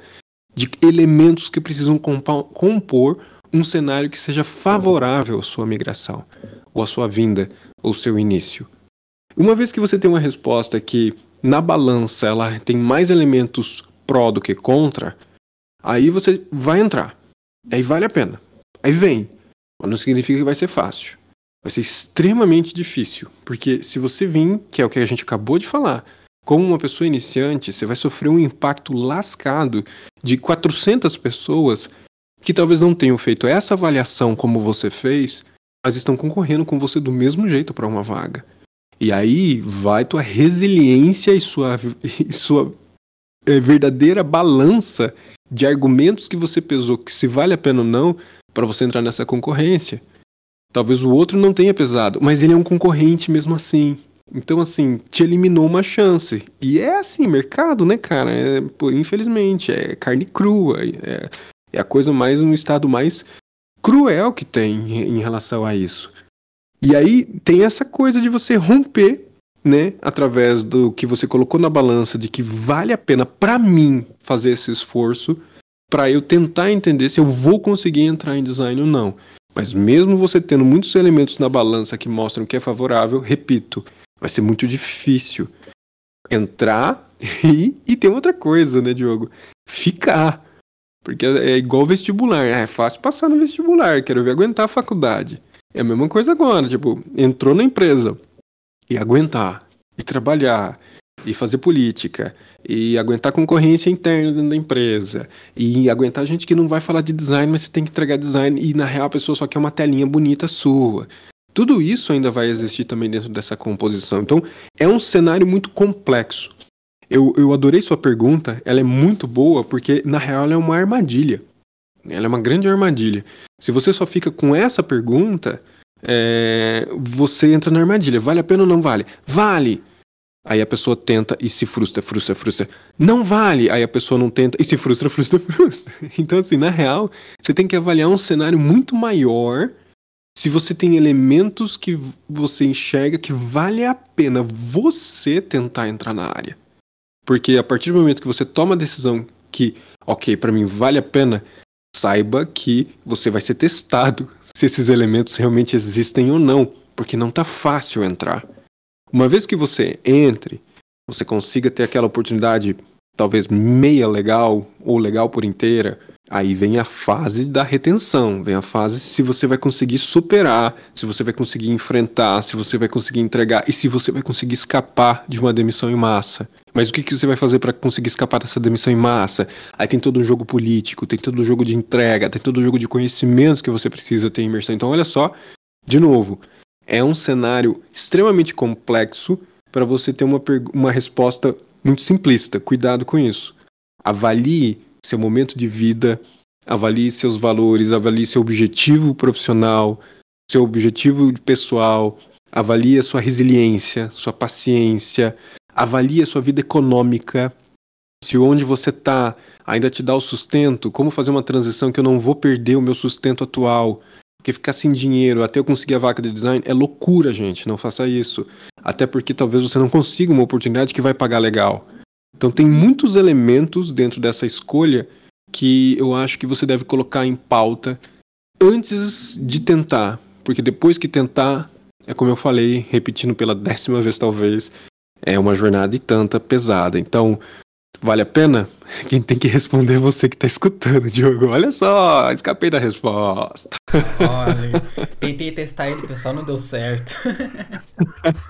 de elementos que precisam compor um cenário que seja favorável à sua migração, ou à sua vinda, ou seu início. Uma vez que você tem uma resposta que na balança ela tem mais elementos pró do que contra, aí você vai entrar. Aí vale a pena. Aí vem. Mas não significa que vai ser fácil vai ser extremamente difícil, porque se você vir, que é o que a gente acabou de falar, como uma pessoa iniciante, você vai sofrer um impacto lascado de 400 pessoas que talvez não tenham feito essa avaliação como você fez, mas estão concorrendo com você do mesmo jeito para uma vaga. E aí vai tua resiliência e sua, e sua é, verdadeira balança de argumentos que você pesou que se vale a pena ou não para você entrar nessa concorrência. Talvez o outro não tenha pesado, mas ele é um concorrente mesmo assim. Então, assim, te eliminou uma chance. E é assim, mercado, né, cara? É, pô, infelizmente, é carne crua. É, é a coisa mais, um estado mais cruel que tem em relação a isso. E aí tem essa coisa de você romper, né, através do que você colocou na balança de que vale a pena para mim fazer esse esforço para eu tentar entender se eu vou conseguir entrar em design ou não. Mas mesmo você tendo muitos elementos na balança que mostram que é favorável, repito, vai ser muito difícil entrar e, e tem outra coisa, né, Diogo? Ficar. Porque é, é igual vestibular. Ah, é fácil passar no vestibular, quero ver aguentar a faculdade. É a mesma coisa agora, tipo, entrou na empresa e aguentar, e trabalhar, e fazer política, e aguentar concorrência interna dentro da empresa, e aguentar gente que não vai falar de design, mas você tem que entregar design, e na real a pessoa só quer uma telinha bonita sua. Tudo isso ainda vai existir também dentro dessa composição. Então, é um cenário muito complexo. Eu, eu adorei sua pergunta, ela é muito boa, porque na real ela é uma armadilha. Ela é uma grande armadilha. Se você só fica com essa pergunta, é, você entra na armadilha. Vale a pena ou não vale? Vale! Aí a pessoa tenta e se frustra, frustra, frustra. Não vale! Aí a pessoa não tenta e se frustra, frustra, frustra. Então, assim, na real, você tem que avaliar um cenário muito maior se você tem elementos que você enxerga que vale a pena você tentar entrar na área. Porque a partir do momento que você toma a decisão que, ok, para mim vale a pena, saiba que você vai ser testado se esses elementos realmente existem ou não. Porque não tá fácil entrar. Uma vez que você entre, você consiga ter aquela oportunidade, talvez meia legal ou legal por inteira, aí vem a fase da retenção, vem a fase se você vai conseguir superar, se você vai conseguir enfrentar, se você vai conseguir entregar e se você vai conseguir escapar de uma demissão em massa. Mas o que, que você vai fazer para conseguir escapar dessa demissão em massa? Aí tem todo um jogo político, tem todo um jogo de entrega, tem todo um jogo de conhecimento que você precisa ter em imersão. Então, olha só, de novo, é um cenário extremamente complexo para você ter uma, uma resposta muito simplista. Cuidado com isso. Avalie seu momento de vida, avalie seus valores, avalie seu objetivo profissional, seu objetivo pessoal, avalie a sua resiliência, sua paciência, avalie a sua vida econômica, se onde você está ainda te dá o sustento, como fazer uma transição que eu não vou perder o meu sustento atual, porque ficar sem dinheiro até eu conseguir a vaca de design é loucura, gente. Não faça isso. Até porque talvez você não consiga uma oportunidade que vai pagar legal. Então tem muitos elementos dentro dessa escolha que eu acho que você deve colocar em pauta antes de tentar. Porque depois que tentar, é como eu falei, repetindo pela décima vez talvez, é uma jornada e tanta pesada. Então, Vale a pena? Quem tem que responder é você que tá escutando, Diogo. Olha só, escapei da resposta. Olha, tentei testar ele, pessoal, não deu certo.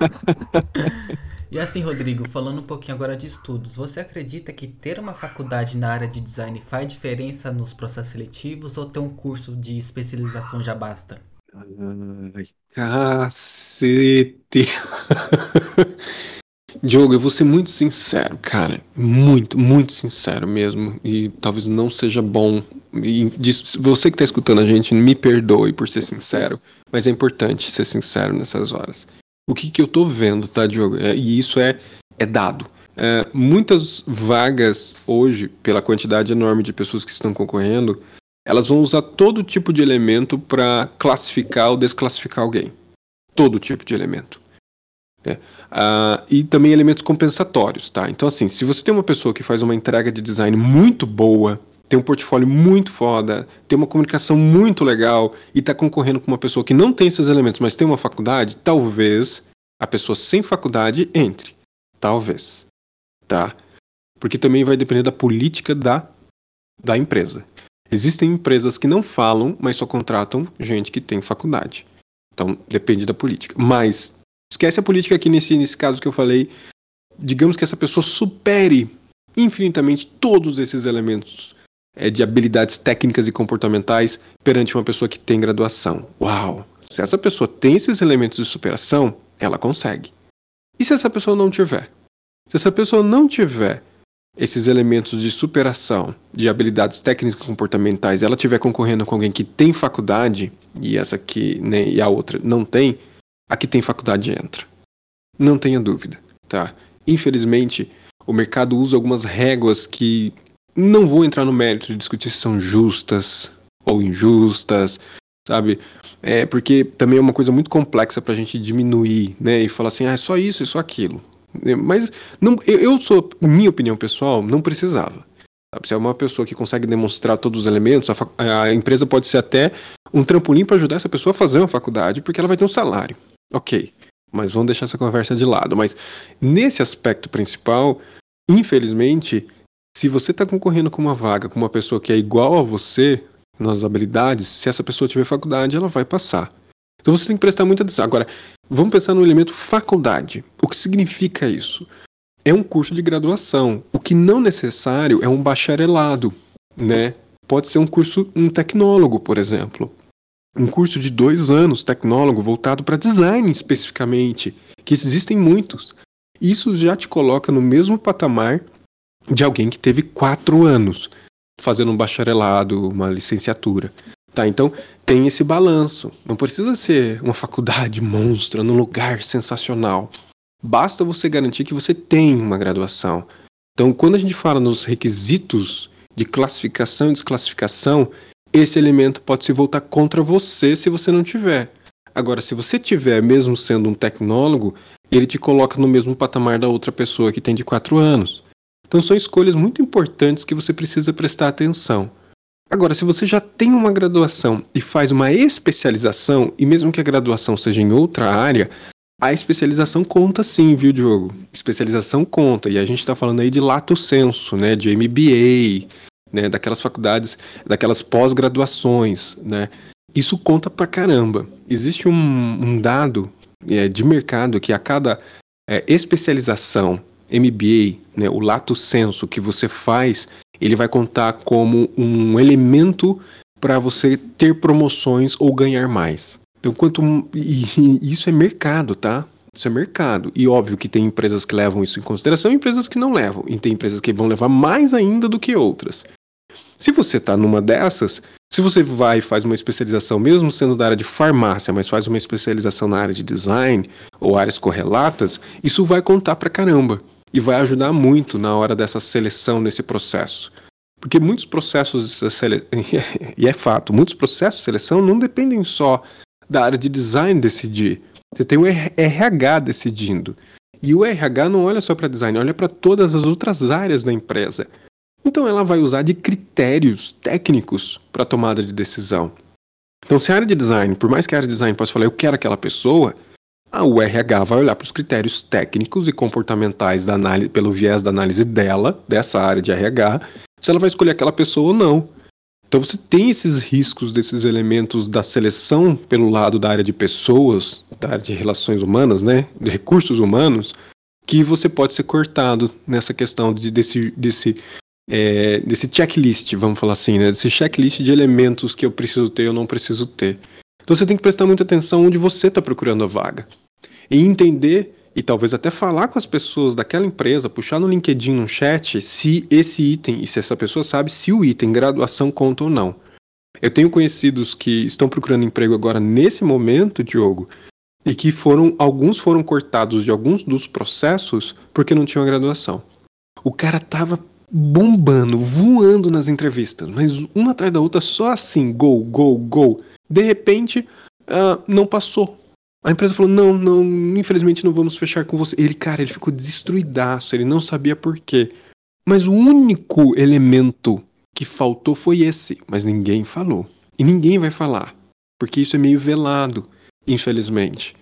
e assim, Rodrigo, falando um pouquinho agora de estudos, você acredita que ter uma faculdade na área de design faz diferença nos processos seletivos ou ter um curso de especialização já basta? Ai, cacete! Diogo, eu vou ser muito sincero, cara. Muito, muito sincero mesmo. E talvez não seja bom. E você que está escutando a gente, me perdoe por ser sincero. Mas é importante ser sincero nessas horas. O que, que eu tô vendo, tá, Diogo? É, e isso é, é dado. É, muitas vagas hoje, pela quantidade enorme de pessoas que estão concorrendo, elas vão usar todo tipo de elemento para classificar ou desclassificar alguém. Todo tipo de elemento. Né? Uh, e também elementos compensatórios, tá? Então, assim, se você tem uma pessoa que faz uma entrega de design muito boa, tem um portfólio muito foda, tem uma comunicação muito legal e está concorrendo com uma pessoa que não tem esses elementos, mas tem uma faculdade, talvez a pessoa sem faculdade entre. Talvez. Tá? Porque também vai depender da política da, da empresa. Existem empresas que não falam, mas só contratam gente que tem faculdade. Então, depende da política. Mas Esquece a política aqui nesse, nesse caso que eu falei. Digamos que essa pessoa supere infinitamente todos esses elementos é, de habilidades técnicas e comportamentais perante uma pessoa que tem graduação. Uau! Se essa pessoa tem esses elementos de superação, ela consegue. E se essa pessoa não tiver? Se essa pessoa não tiver esses elementos de superação, de habilidades técnicas e comportamentais, ela estiver concorrendo com alguém que tem faculdade, e essa aqui né, e a outra não tem, a que tem faculdade entra. Não tenha dúvida, tá? Infelizmente, o mercado usa algumas réguas que não vou entrar no mérito de discutir se são justas ou injustas, sabe? É porque também é uma coisa muito complexa para a gente diminuir, né? E falar assim, ah, é só isso, é só aquilo. É, mas não, eu, eu sou, minha opinião pessoal, não precisava. Se é uma pessoa que consegue demonstrar todos os elementos, a, a empresa pode ser até um trampolim para ajudar essa pessoa a fazer uma faculdade, porque ela vai ter um salário. Ok, mas vamos deixar essa conversa de lado. Mas nesse aspecto principal, infelizmente, se você está concorrendo com uma vaga com uma pessoa que é igual a você nas habilidades, se essa pessoa tiver faculdade, ela vai passar. Então você tem que prestar muita atenção. Agora, vamos pensar no elemento faculdade. O que significa isso? É um curso de graduação. O que não necessário é um bacharelado, né? Pode ser um curso, um tecnólogo, por exemplo um curso de dois anos tecnólogo voltado para design especificamente, que existem muitos. Isso já te coloca no mesmo patamar de alguém que teve quatro anos fazendo um bacharelado, uma licenciatura. Tá, então tem esse balanço. Não precisa ser uma faculdade monstra num lugar sensacional. Basta você garantir que você tem uma graduação. Então, quando a gente fala nos requisitos de classificação e desclassificação, esse elemento pode se voltar contra você se você não tiver. Agora, se você tiver, mesmo sendo um tecnólogo, ele te coloca no mesmo patamar da outra pessoa que tem de 4 anos. Então são escolhas muito importantes que você precisa prestar atenção. Agora, se você já tem uma graduação e faz uma especialização, e mesmo que a graduação seja em outra área, a especialização conta sim, viu, Diogo? Especialização conta. E a gente está falando aí de lato senso, né? De MBA, né, daquelas faculdades, daquelas pós-graduações, né? Isso conta pra caramba. Existe um, um dado é, de mercado que a cada é, especialização, MBA, né, o lato senso que você faz, ele vai contar como um elemento para você ter promoções ou ganhar mais. Então, quanto e, isso é mercado, tá? Isso é mercado. E óbvio que tem empresas que levam isso em consideração e empresas que não levam. E tem empresas que vão levar mais ainda do que outras. Se você está numa dessas, se você vai e faz uma especialização, mesmo sendo da área de farmácia, mas faz uma especialização na área de design ou áreas correlatas, isso vai contar pra caramba e vai ajudar muito na hora dessa seleção nesse processo. Porque muitos processos e é fato, muitos processos de seleção não dependem só da área de design decidir. Você tem o RH decidindo. E o RH não olha só para design, olha para todas as outras áreas da empresa. Então ela vai usar de critérios técnicos para tomada de decisão. Então, se a área de design, por mais que a área de design possa falar, eu quero aquela pessoa, a URH vai olhar para os critérios técnicos e comportamentais da análise, pelo viés da análise dela, dessa área de RH, se ela vai escolher aquela pessoa ou não. Então você tem esses riscos desses elementos da seleção pelo lado da área de pessoas, da área de relações humanas, né, de recursos humanos, que você pode ser cortado nessa questão de, desse, desse é, desse checklist, vamos falar assim, né? Desse checklist de elementos que eu preciso ter ou não preciso ter. Então você tem que prestar muita atenção onde você está procurando a vaga. E entender e talvez até falar com as pessoas daquela empresa, puxar no LinkedIn, no chat, se esse item e se essa pessoa sabe se o item graduação conta ou não. Eu tenho conhecidos que estão procurando emprego agora nesse momento, Diogo, e que foram alguns foram cortados de alguns dos processos porque não tinham graduação. O cara tava bombando, voando nas entrevistas, mas uma atrás da outra só assim, go, go, go. De repente, uh, não passou. A empresa falou: não, não, infelizmente não vamos fechar com você. Ele, cara, ele ficou destruidaço, ele não sabia por quê. Mas o único elemento que faltou foi esse, mas ninguém falou. E ninguém vai falar, porque isso é meio velado, infelizmente.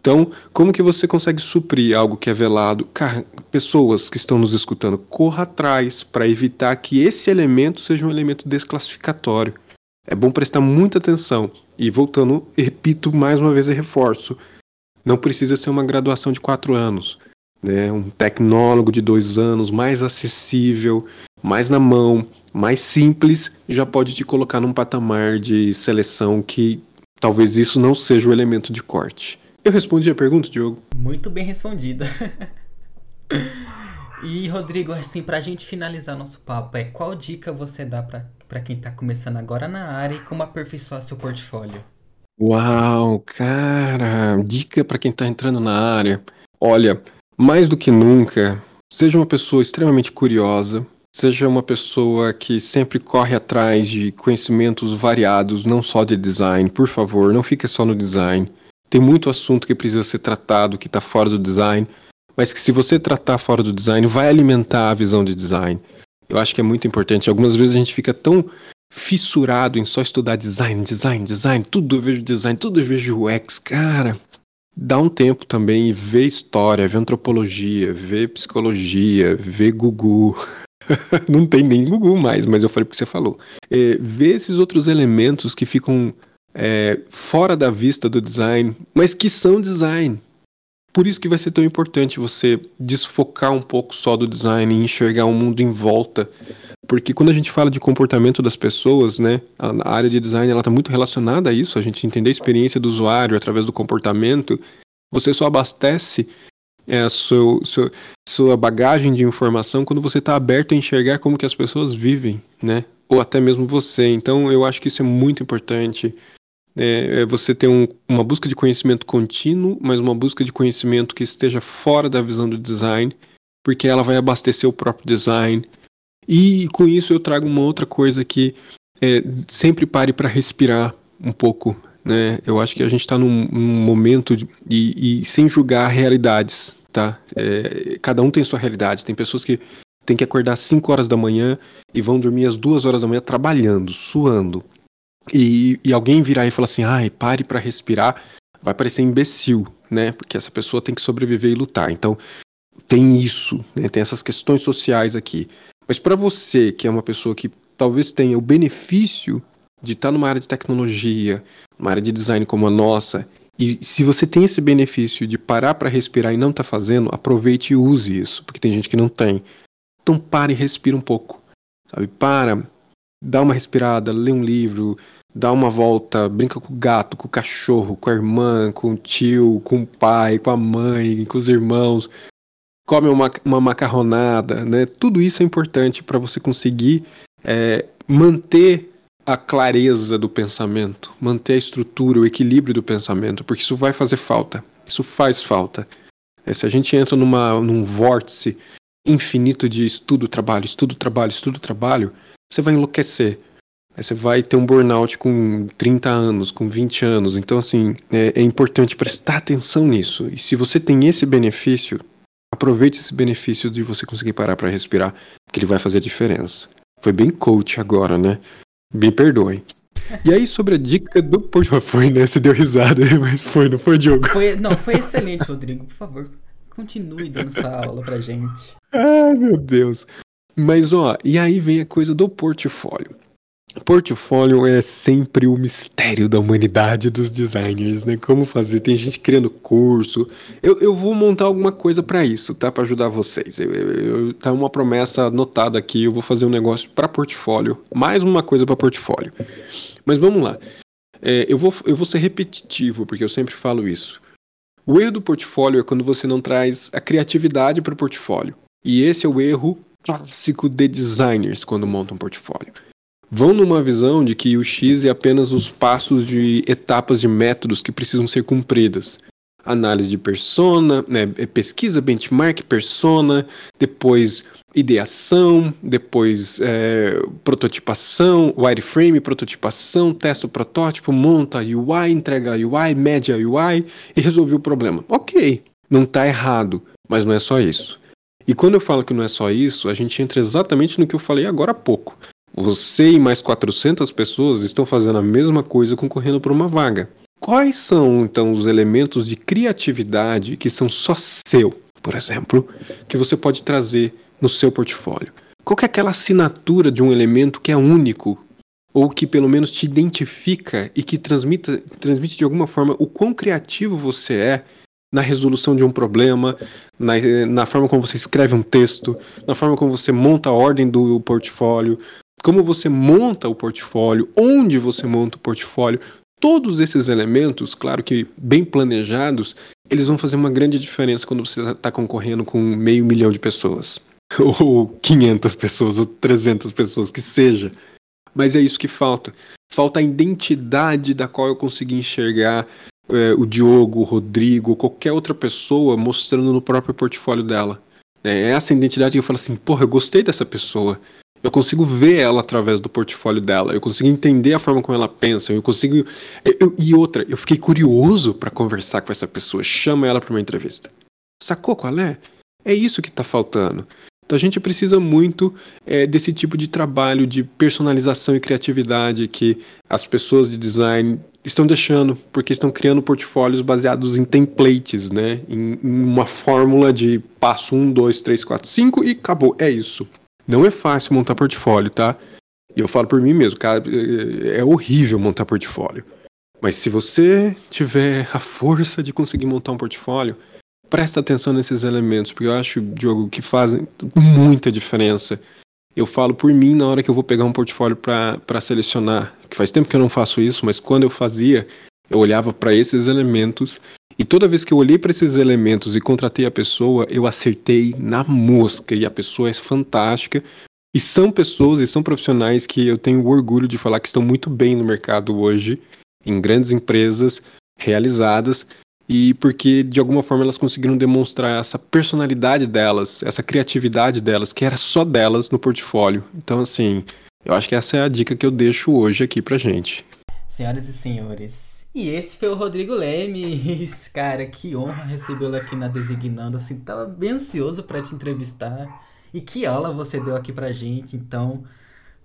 Então, como que você consegue suprir algo que é velado? Cara, pessoas que estão nos escutando, corra atrás para evitar que esse elemento seja um elemento desclassificatório. É bom prestar muita atenção. E voltando, repito mais uma vez e reforço: não precisa ser uma graduação de quatro anos. Né? Um tecnólogo de dois anos, mais acessível, mais na mão, mais simples, já pode te colocar num patamar de seleção que talvez isso não seja o elemento de corte. Eu respondi a pergunta, Diogo? Muito bem respondida. e, Rodrigo, assim, pra gente finalizar nosso papo, é qual dica você dá para quem tá começando agora na área e como aperfeiçoar seu portfólio? Uau, cara! Dica para quem tá entrando na área. Olha, mais do que nunca, seja uma pessoa extremamente curiosa, Seja uma pessoa que sempre corre atrás de conhecimentos variados, não só de design. Por favor, não fique só no design. Tem muito assunto que precisa ser tratado que está fora do design, mas que se você tratar fora do design, vai alimentar a visão de design. Eu acho que é muito importante. Algumas vezes a gente fica tão fissurado em só estudar design, design, design, tudo eu vejo design, tudo eu vejo UX, cara. Dá um tempo também e vê história, vê antropologia, vê psicologia, vê Google, não tem nem Google mais, mas eu falei porque você falou. É, ver esses outros elementos que ficam é, fora da vista do design, mas que são design. Por isso que vai ser tão importante você desfocar um pouco só do design e enxergar o mundo em volta. Porque quando a gente fala de comportamento das pessoas, né, a área de design ela está muito relacionada a isso, a gente entender a experiência do usuário através do comportamento. Você só abastece é, a seu, seu, sua bagagem de informação quando você está aberto a enxergar como que as pessoas vivem, né? Ou até mesmo você. Então, eu acho que isso é muito importante. É, é você ter um, uma busca de conhecimento contínuo, mas uma busca de conhecimento que esteja fora da visão do design, porque ela vai abastecer o próprio design. E com isso eu trago uma outra coisa que é, sempre pare para respirar um pouco. Né? Eu acho que a gente está num, num, momento de, e, e sem julgar realidades tá? É, cada um tem sua realidade. Tem pessoas que têm que acordar às 5 horas da manhã e vão dormir às 2 horas da manhã trabalhando, suando. E, e alguém virar e falar assim, ai, pare para respirar, vai parecer imbecil, né? Porque essa pessoa tem que sobreviver e lutar. Então, tem isso, né? tem essas questões sociais aqui. Mas para você, que é uma pessoa que talvez tenha o benefício de estar numa área de tecnologia, uma área de design como a nossa, e se você tem esse benefício de parar para respirar e não tá fazendo, aproveite e use isso, porque tem gente que não tem. Então pare e respira um pouco. Sabe? Para, dá uma respirada, lê um livro, dá uma volta, brinca com o gato, com o cachorro, com a irmã, com o tio, com o pai, com a mãe, com os irmãos. Come uma, uma macarronada, né? Tudo isso é importante para você conseguir é, manter a clareza do pensamento, manter a estrutura, o equilíbrio do pensamento, porque isso vai fazer falta. Isso faz falta. É, se a gente entra numa, num vórtice infinito de estudo, trabalho, estudo, trabalho, estudo, trabalho, você vai enlouquecer. Aí você vai ter um burnout com 30 anos, com 20 anos. Então, assim, é, é importante prestar atenção nisso. E se você tem esse benefício, aproveite esse benefício de você conseguir parar para respirar, que ele vai fazer a diferença. Foi bem coach agora, né? Me perdoem. E aí, sobre a dica do. Foi, né? Você deu risada, mas foi, não foi, Diogo? Foi, não, foi excelente, Rodrigo. Por favor, continue dando essa aula pra gente. Ai, meu Deus. Mas, ó, e aí vem a coisa do portfólio. Portfólio é sempre o mistério da humanidade dos designers, né? Como fazer? Tem gente criando curso. Eu, eu vou montar alguma coisa para isso, tá? Para ajudar vocês. Eu, eu, eu, tá uma promessa anotada aqui. Eu vou fazer um negócio para portfólio. Mais uma coisa para portfólio. Mas vamos lá. É, eu, vou, eu vou ser repetitivo, porque eu sempre falo isso. O erro do portfólio é quando você não traz a criatividade para o portfólio. E esse é o erro clássico de designers quando montam um portfólio. Vão numa visão de que o X é apenas os passos de etapas de métodos que precisam ser cumpridas análise de persona, né, é, pesquisa, benchmark, persona, depois ideação, depois é, prototipação, wireframe, prototipação, testa o protótipo, monta UI, entrega UI, mede a UI e resolveu o problema. Ok, não está errado, mas não é só isso. E quando eu falo que não é só isso, a gente entra exatamente no que eu falei agora há pouco. Você e mais 400 pessoas estão fazendo a mesma coisa concorrendo por uma vaga. Quais são, então, os elementos de criatividade que são só seu, por exemplo, que você pode trazer no seu portfólio? Qual é aquela assinatura de um elemento que é único, ou que pelo menos te identifica e que transmita, transmite de alguma forma o quão criativo você é na resolução de um problema, na, na forma como você escreve um texto, na forma como você monta a ordem do portfólio, como você monta o portfólio, onde você monta o portfólio, Todos esses elementos, claro que bem planejados, eles vão fazer uma grande diferença quando você está concorrendo com meio milhão de pessoas. Ou 500 pessoas, ou 300 pessoas, que seja. Mas é isso que falta. Falta a identidade da qual eu consegui enxergar é, o Diogo, o Rodrigo, qualquer outra pessoa mostrando no próprio portfólio dela. É essa identidade que eu falo assim, porra, eu gostei dessa pessoa. Eu consigo ver ela através do portfólio dela, eu consigo entender a forma como ela pensa, eu consigo. Eu, e outra, eu fiquei curioso para conversar com essa pessoa, chama ela para uma entrevista. Sacou qual é? É isso que está faltando. Então a gente precisa muito é, desse tipo de trabalho de personalização e criatividade que as pessoas de design estão deixando, porque estão criando portfólios baseados em templates, né? Em, em uma fórmula de passo 1, 2, 3, 4, 5 e acabou. É isso. Não é fácil montar portfólio, tá? E eu falo por mim mesmo, cara, é, é horrível montar portfólio. Mas se você tiver a força de conseguir montar um portfólio, presta atenção nesses elementos, porque eu acho, Diogo, que fazem muita diferença. Eu falo por mim na hora que eu vou pegar um portfólio para selecionar, que faz tempo que eu não faço isso, mas quando eu fazia, eu olhava para esses elementos e toda vez que eu olhei para esses elementos e contratei a pessoa, eu acertei na mosca e a pessoa é fantástica. E são pessoas e são profissionais que eu tenho orgulho de falar que estão muito bem no mercado hoje, em grandes empresas realizadas, e porque de alguma forma elas conseguiram demonstrar essa personalidade delas, essa criatividade delas, que era só delas no portfólio. Então, assim, eu acho que essa é a dica que eu deixo hoje aqui pra gente. Senhoras e senhores, e esse foi o Rodrigo Lemes. Cara, que honra recebê-lo aqui na Designando. Assim, tava bem ansioso para te entrevistar. E que aula você deu aqui pra gente. Então,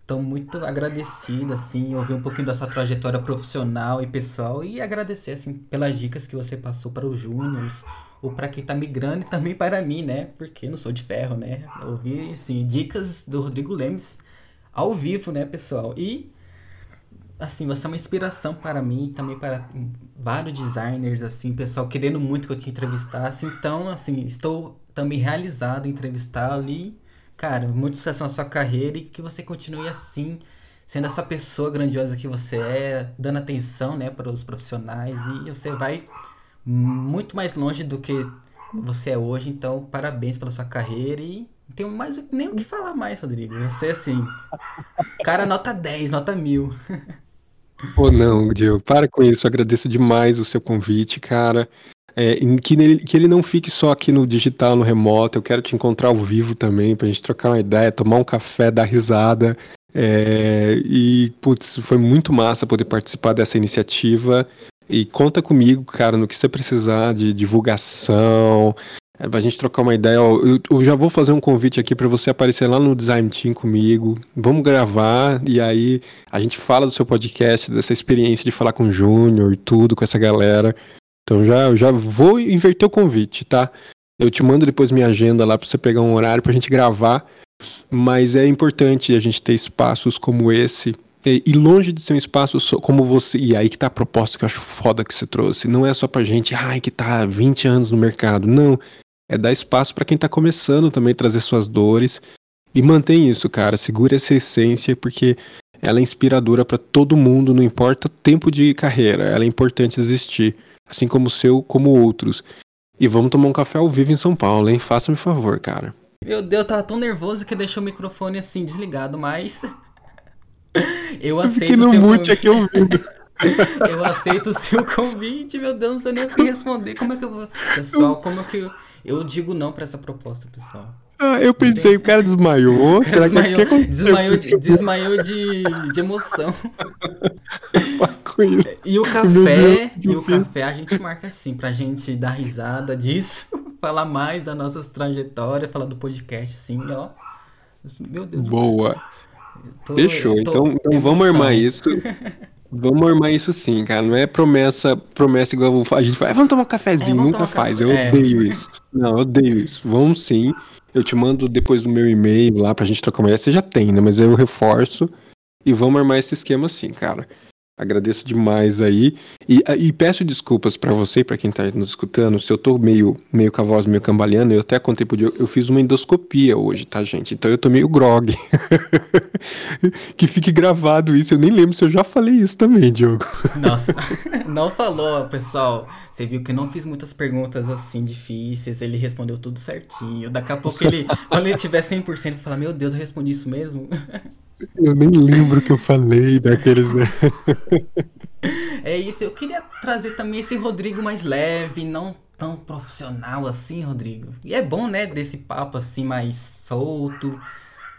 tô muito agradecido, assim, ouvir um pouquinho da sua trajetória profissional e pessoal. E agradecer, assim, pelas dicas que você passou para os júniores. Ou para quem tá migrando e também para mim, né? Porque não sou de ferro, né? Ouvir, assim, dicas do Rodrigo Lemes ao vivo, né, pessoal? E assim, você é uma inspiração para mim, também para vários designers, assim, pessoal querendo muito que eu te entrevistasse. Então, assim, estou também realizado em entrevistá-lo e, cara, muito sucesso na sua carreira e que você continue assim, sendo essa pessoa grandiosa que você é, dando atenção, né, para os profissionais e você vai muito mais longe do que você é hoje. Então, parabéns pela sua carreira e não tenho mais nem o que falar mais, Rodrigo. Você, assim, cara, nota 10, nota mil. Pô, não, Diego, para com isso. agradeço demais o seu convite, cara. É, que, ele, que ele não fique só aqui no digital, no remoto. Eu quero te encontrar ao vivo também, pra gente trocar uma ideia, tomar um café, dar risada. É, e, putz, foi muito massa poder participar dessa iniciativa. E conta comigo, cara, no que você precisar de divulgação, é pra gente trocar uma ideia. Eu, eu, já vou fazer um convite aqui para você aparecer lá no Design Team comigo. Vamos gravar e aí a gente fala do seu podcast, dessa experiência de falar com o Júnior e tudo, com essa galera. Então já, já vou inverter o convite, tá? Eu te mando depois minha agenda lá pra você pegar um horário pra gente gravar. Mas é importante a gente ter espaços como esse. E longe de ser um espaço como você. E aí que tá a proposta que eu acho foda que você trouxe. Não é só pra gente, ai, que tá 20 anos no mercado. Não é dar espaço para quem está começando também trazer suas dores e mantém isso, cara. Segura essa essência porque ela é inspiradora para todo mundo, não importa o tempo de carreira, ela é importante existir. Assim como o seu, como outros. E vamos tomar um café ao vivo em São Paulo, hein? Faça-me favor, cara. Meu Deus, eu tava tão nervoso que deixou o microfone assim desligado, mas. eu aceito eu o seu mute aqui ouvindo. eu aceito o seu convite, meu Deus, não sei nem o que responder. Como é que eu vou. Pessoal, como é que eu. Eu digo não pra essa proposta, pessoal. Ah, eu pensei, o cara desmaiou. Será desmaiou, que, que desmaiou, de, desmaiou de, de emoção. e o café, Deus, e o café a gente marca assim, pra gente dar risada disso, falar mais das nossas trajetórias, falar do podcast, sim, ó. Meu Deus. Boa. Tô, Fechou. Então, então vamos armar isso. Vamos armar isso sim, cara. Não é promessa, promessa igual a gente faz. Vamos tomar um cafezinho, é, nunca faz. Café. Eu é. odeio isso. Não, eu odeio isso. Vamos sim. Eu te mando depois do meu e-mail lá pra gente trocar uma ideia. Você já tem, né? Mas eu reforço. E vamos armar esse esquema assim, cara. Agradeço demais aí. E, e peço desculpas para você pra quem tá nos escutando. Se eu tô meio, meio com a voz meio cambaleando, eu até contei pro Diogo, eu fiz uma endoscopia hoje, tá, gente? Então eu tô meio grog. que fique gravado isso. Eu nem lembro se eu já falei isso também, Diogo. Nossa, não falou, pessoal. Você viu que eu não fiz muitas perguntas assim difíceis. Ele respondeu tudo certinho. Daqui a pouco ele, quando ele tiver 100%, ele fala: Meu Deus, eu respondi isso mesmo. Eu nem lembro o que eu falei daqueles. Né? é isso, eu queria trazer também esse Rodrigo mais leve, não tão profissional assim, Rodrigo. E é bom, né, desse papo assim mais solto.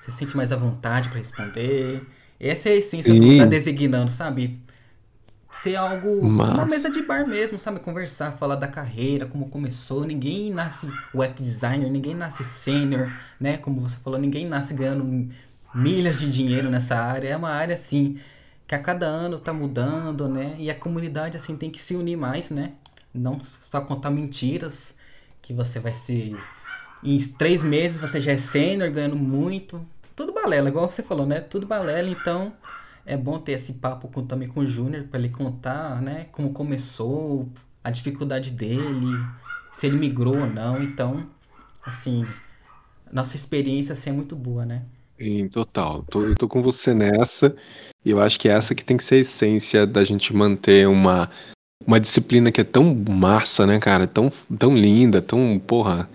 Você sente mais à vontade para responder. Essa é a essência Sim. que tá designando, sabe? Ser algo Mas... uma mesa de bar mesmo, sabe? Conversar, falar da carreira, como começou. Ninguém nasce web designer, ninguém nasce sênior, né? Como você falou, ninguém nasce ganhando milhas de dinheiro nessa área. É uma área assim que a cada ano tá mudando, né? E a comunidade assim tem que se unir mais, né? Não só contar mentiras que você vai ser em três meses você já é sênior ganhando muito. Tudo balela, igual você falou, né? Tudo balela, então é bom ter esse papo com, também com o Júnior para ele contar, né? Como começou, a dificuldade dele, se ele migrou ou não. Então, assim, nossa experiência assim, é muito boa, né? Em total. Tô, eu tô com você nessa. E eu acho que é essa que tem que ser a essência da gente manter uma, uma disciplina que é tão massa, né, cara? Tão, tão linda, tão, porra,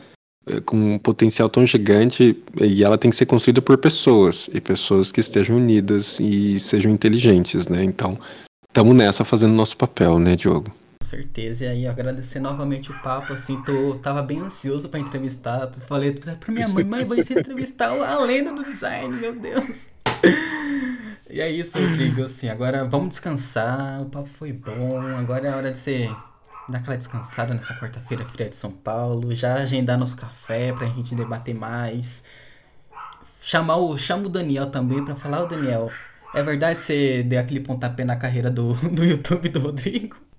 é, com um potencial tão gigante. E ela tem que ser construída por pessoas. E pessoas que estejam unidas e sejam inteligentes, né? Então, estamos nessa fazendo nosso papel, né, Diogo? Com certeza, e aí agradecer novamente o papo, assim, tô, tava bem ansioso para entrevistar, falei pra minha mãe, mãe, vou entrevistar a lenda do design, meu Deus. E é isso, Rodrigo, assim, agora vamos descansar, o papo foi bom, agora é hora de você dar aquela descansada nessa quarta-feira fria de São Paulo, já agendar nosso café pra gente debater mais, chamar o, chama o Daniel também pra falar, ô Daniel, é verdade que você deu aquele pontapé na carreira do, do YouTube do Rodrigo?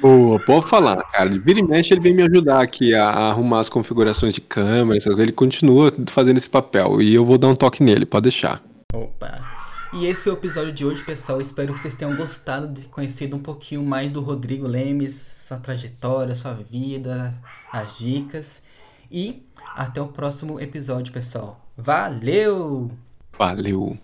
Boa, pode falar, cara. Vira e mexe, ele vem me ajudar aqui a, a arrumar as configurações de câmera, ele continua fazendo esse papel e eu vou dar um toque nele, pode deixar. Opa. E esse foi o episódio de hoje, pessoal. Espero que vocês tenham gostado de conhecer um pouquinho mais do Rodrigo Lemes, sua trajetória, sua vida, as dicas. E até o próximo episódio, pessoal. Valeu! Valeu!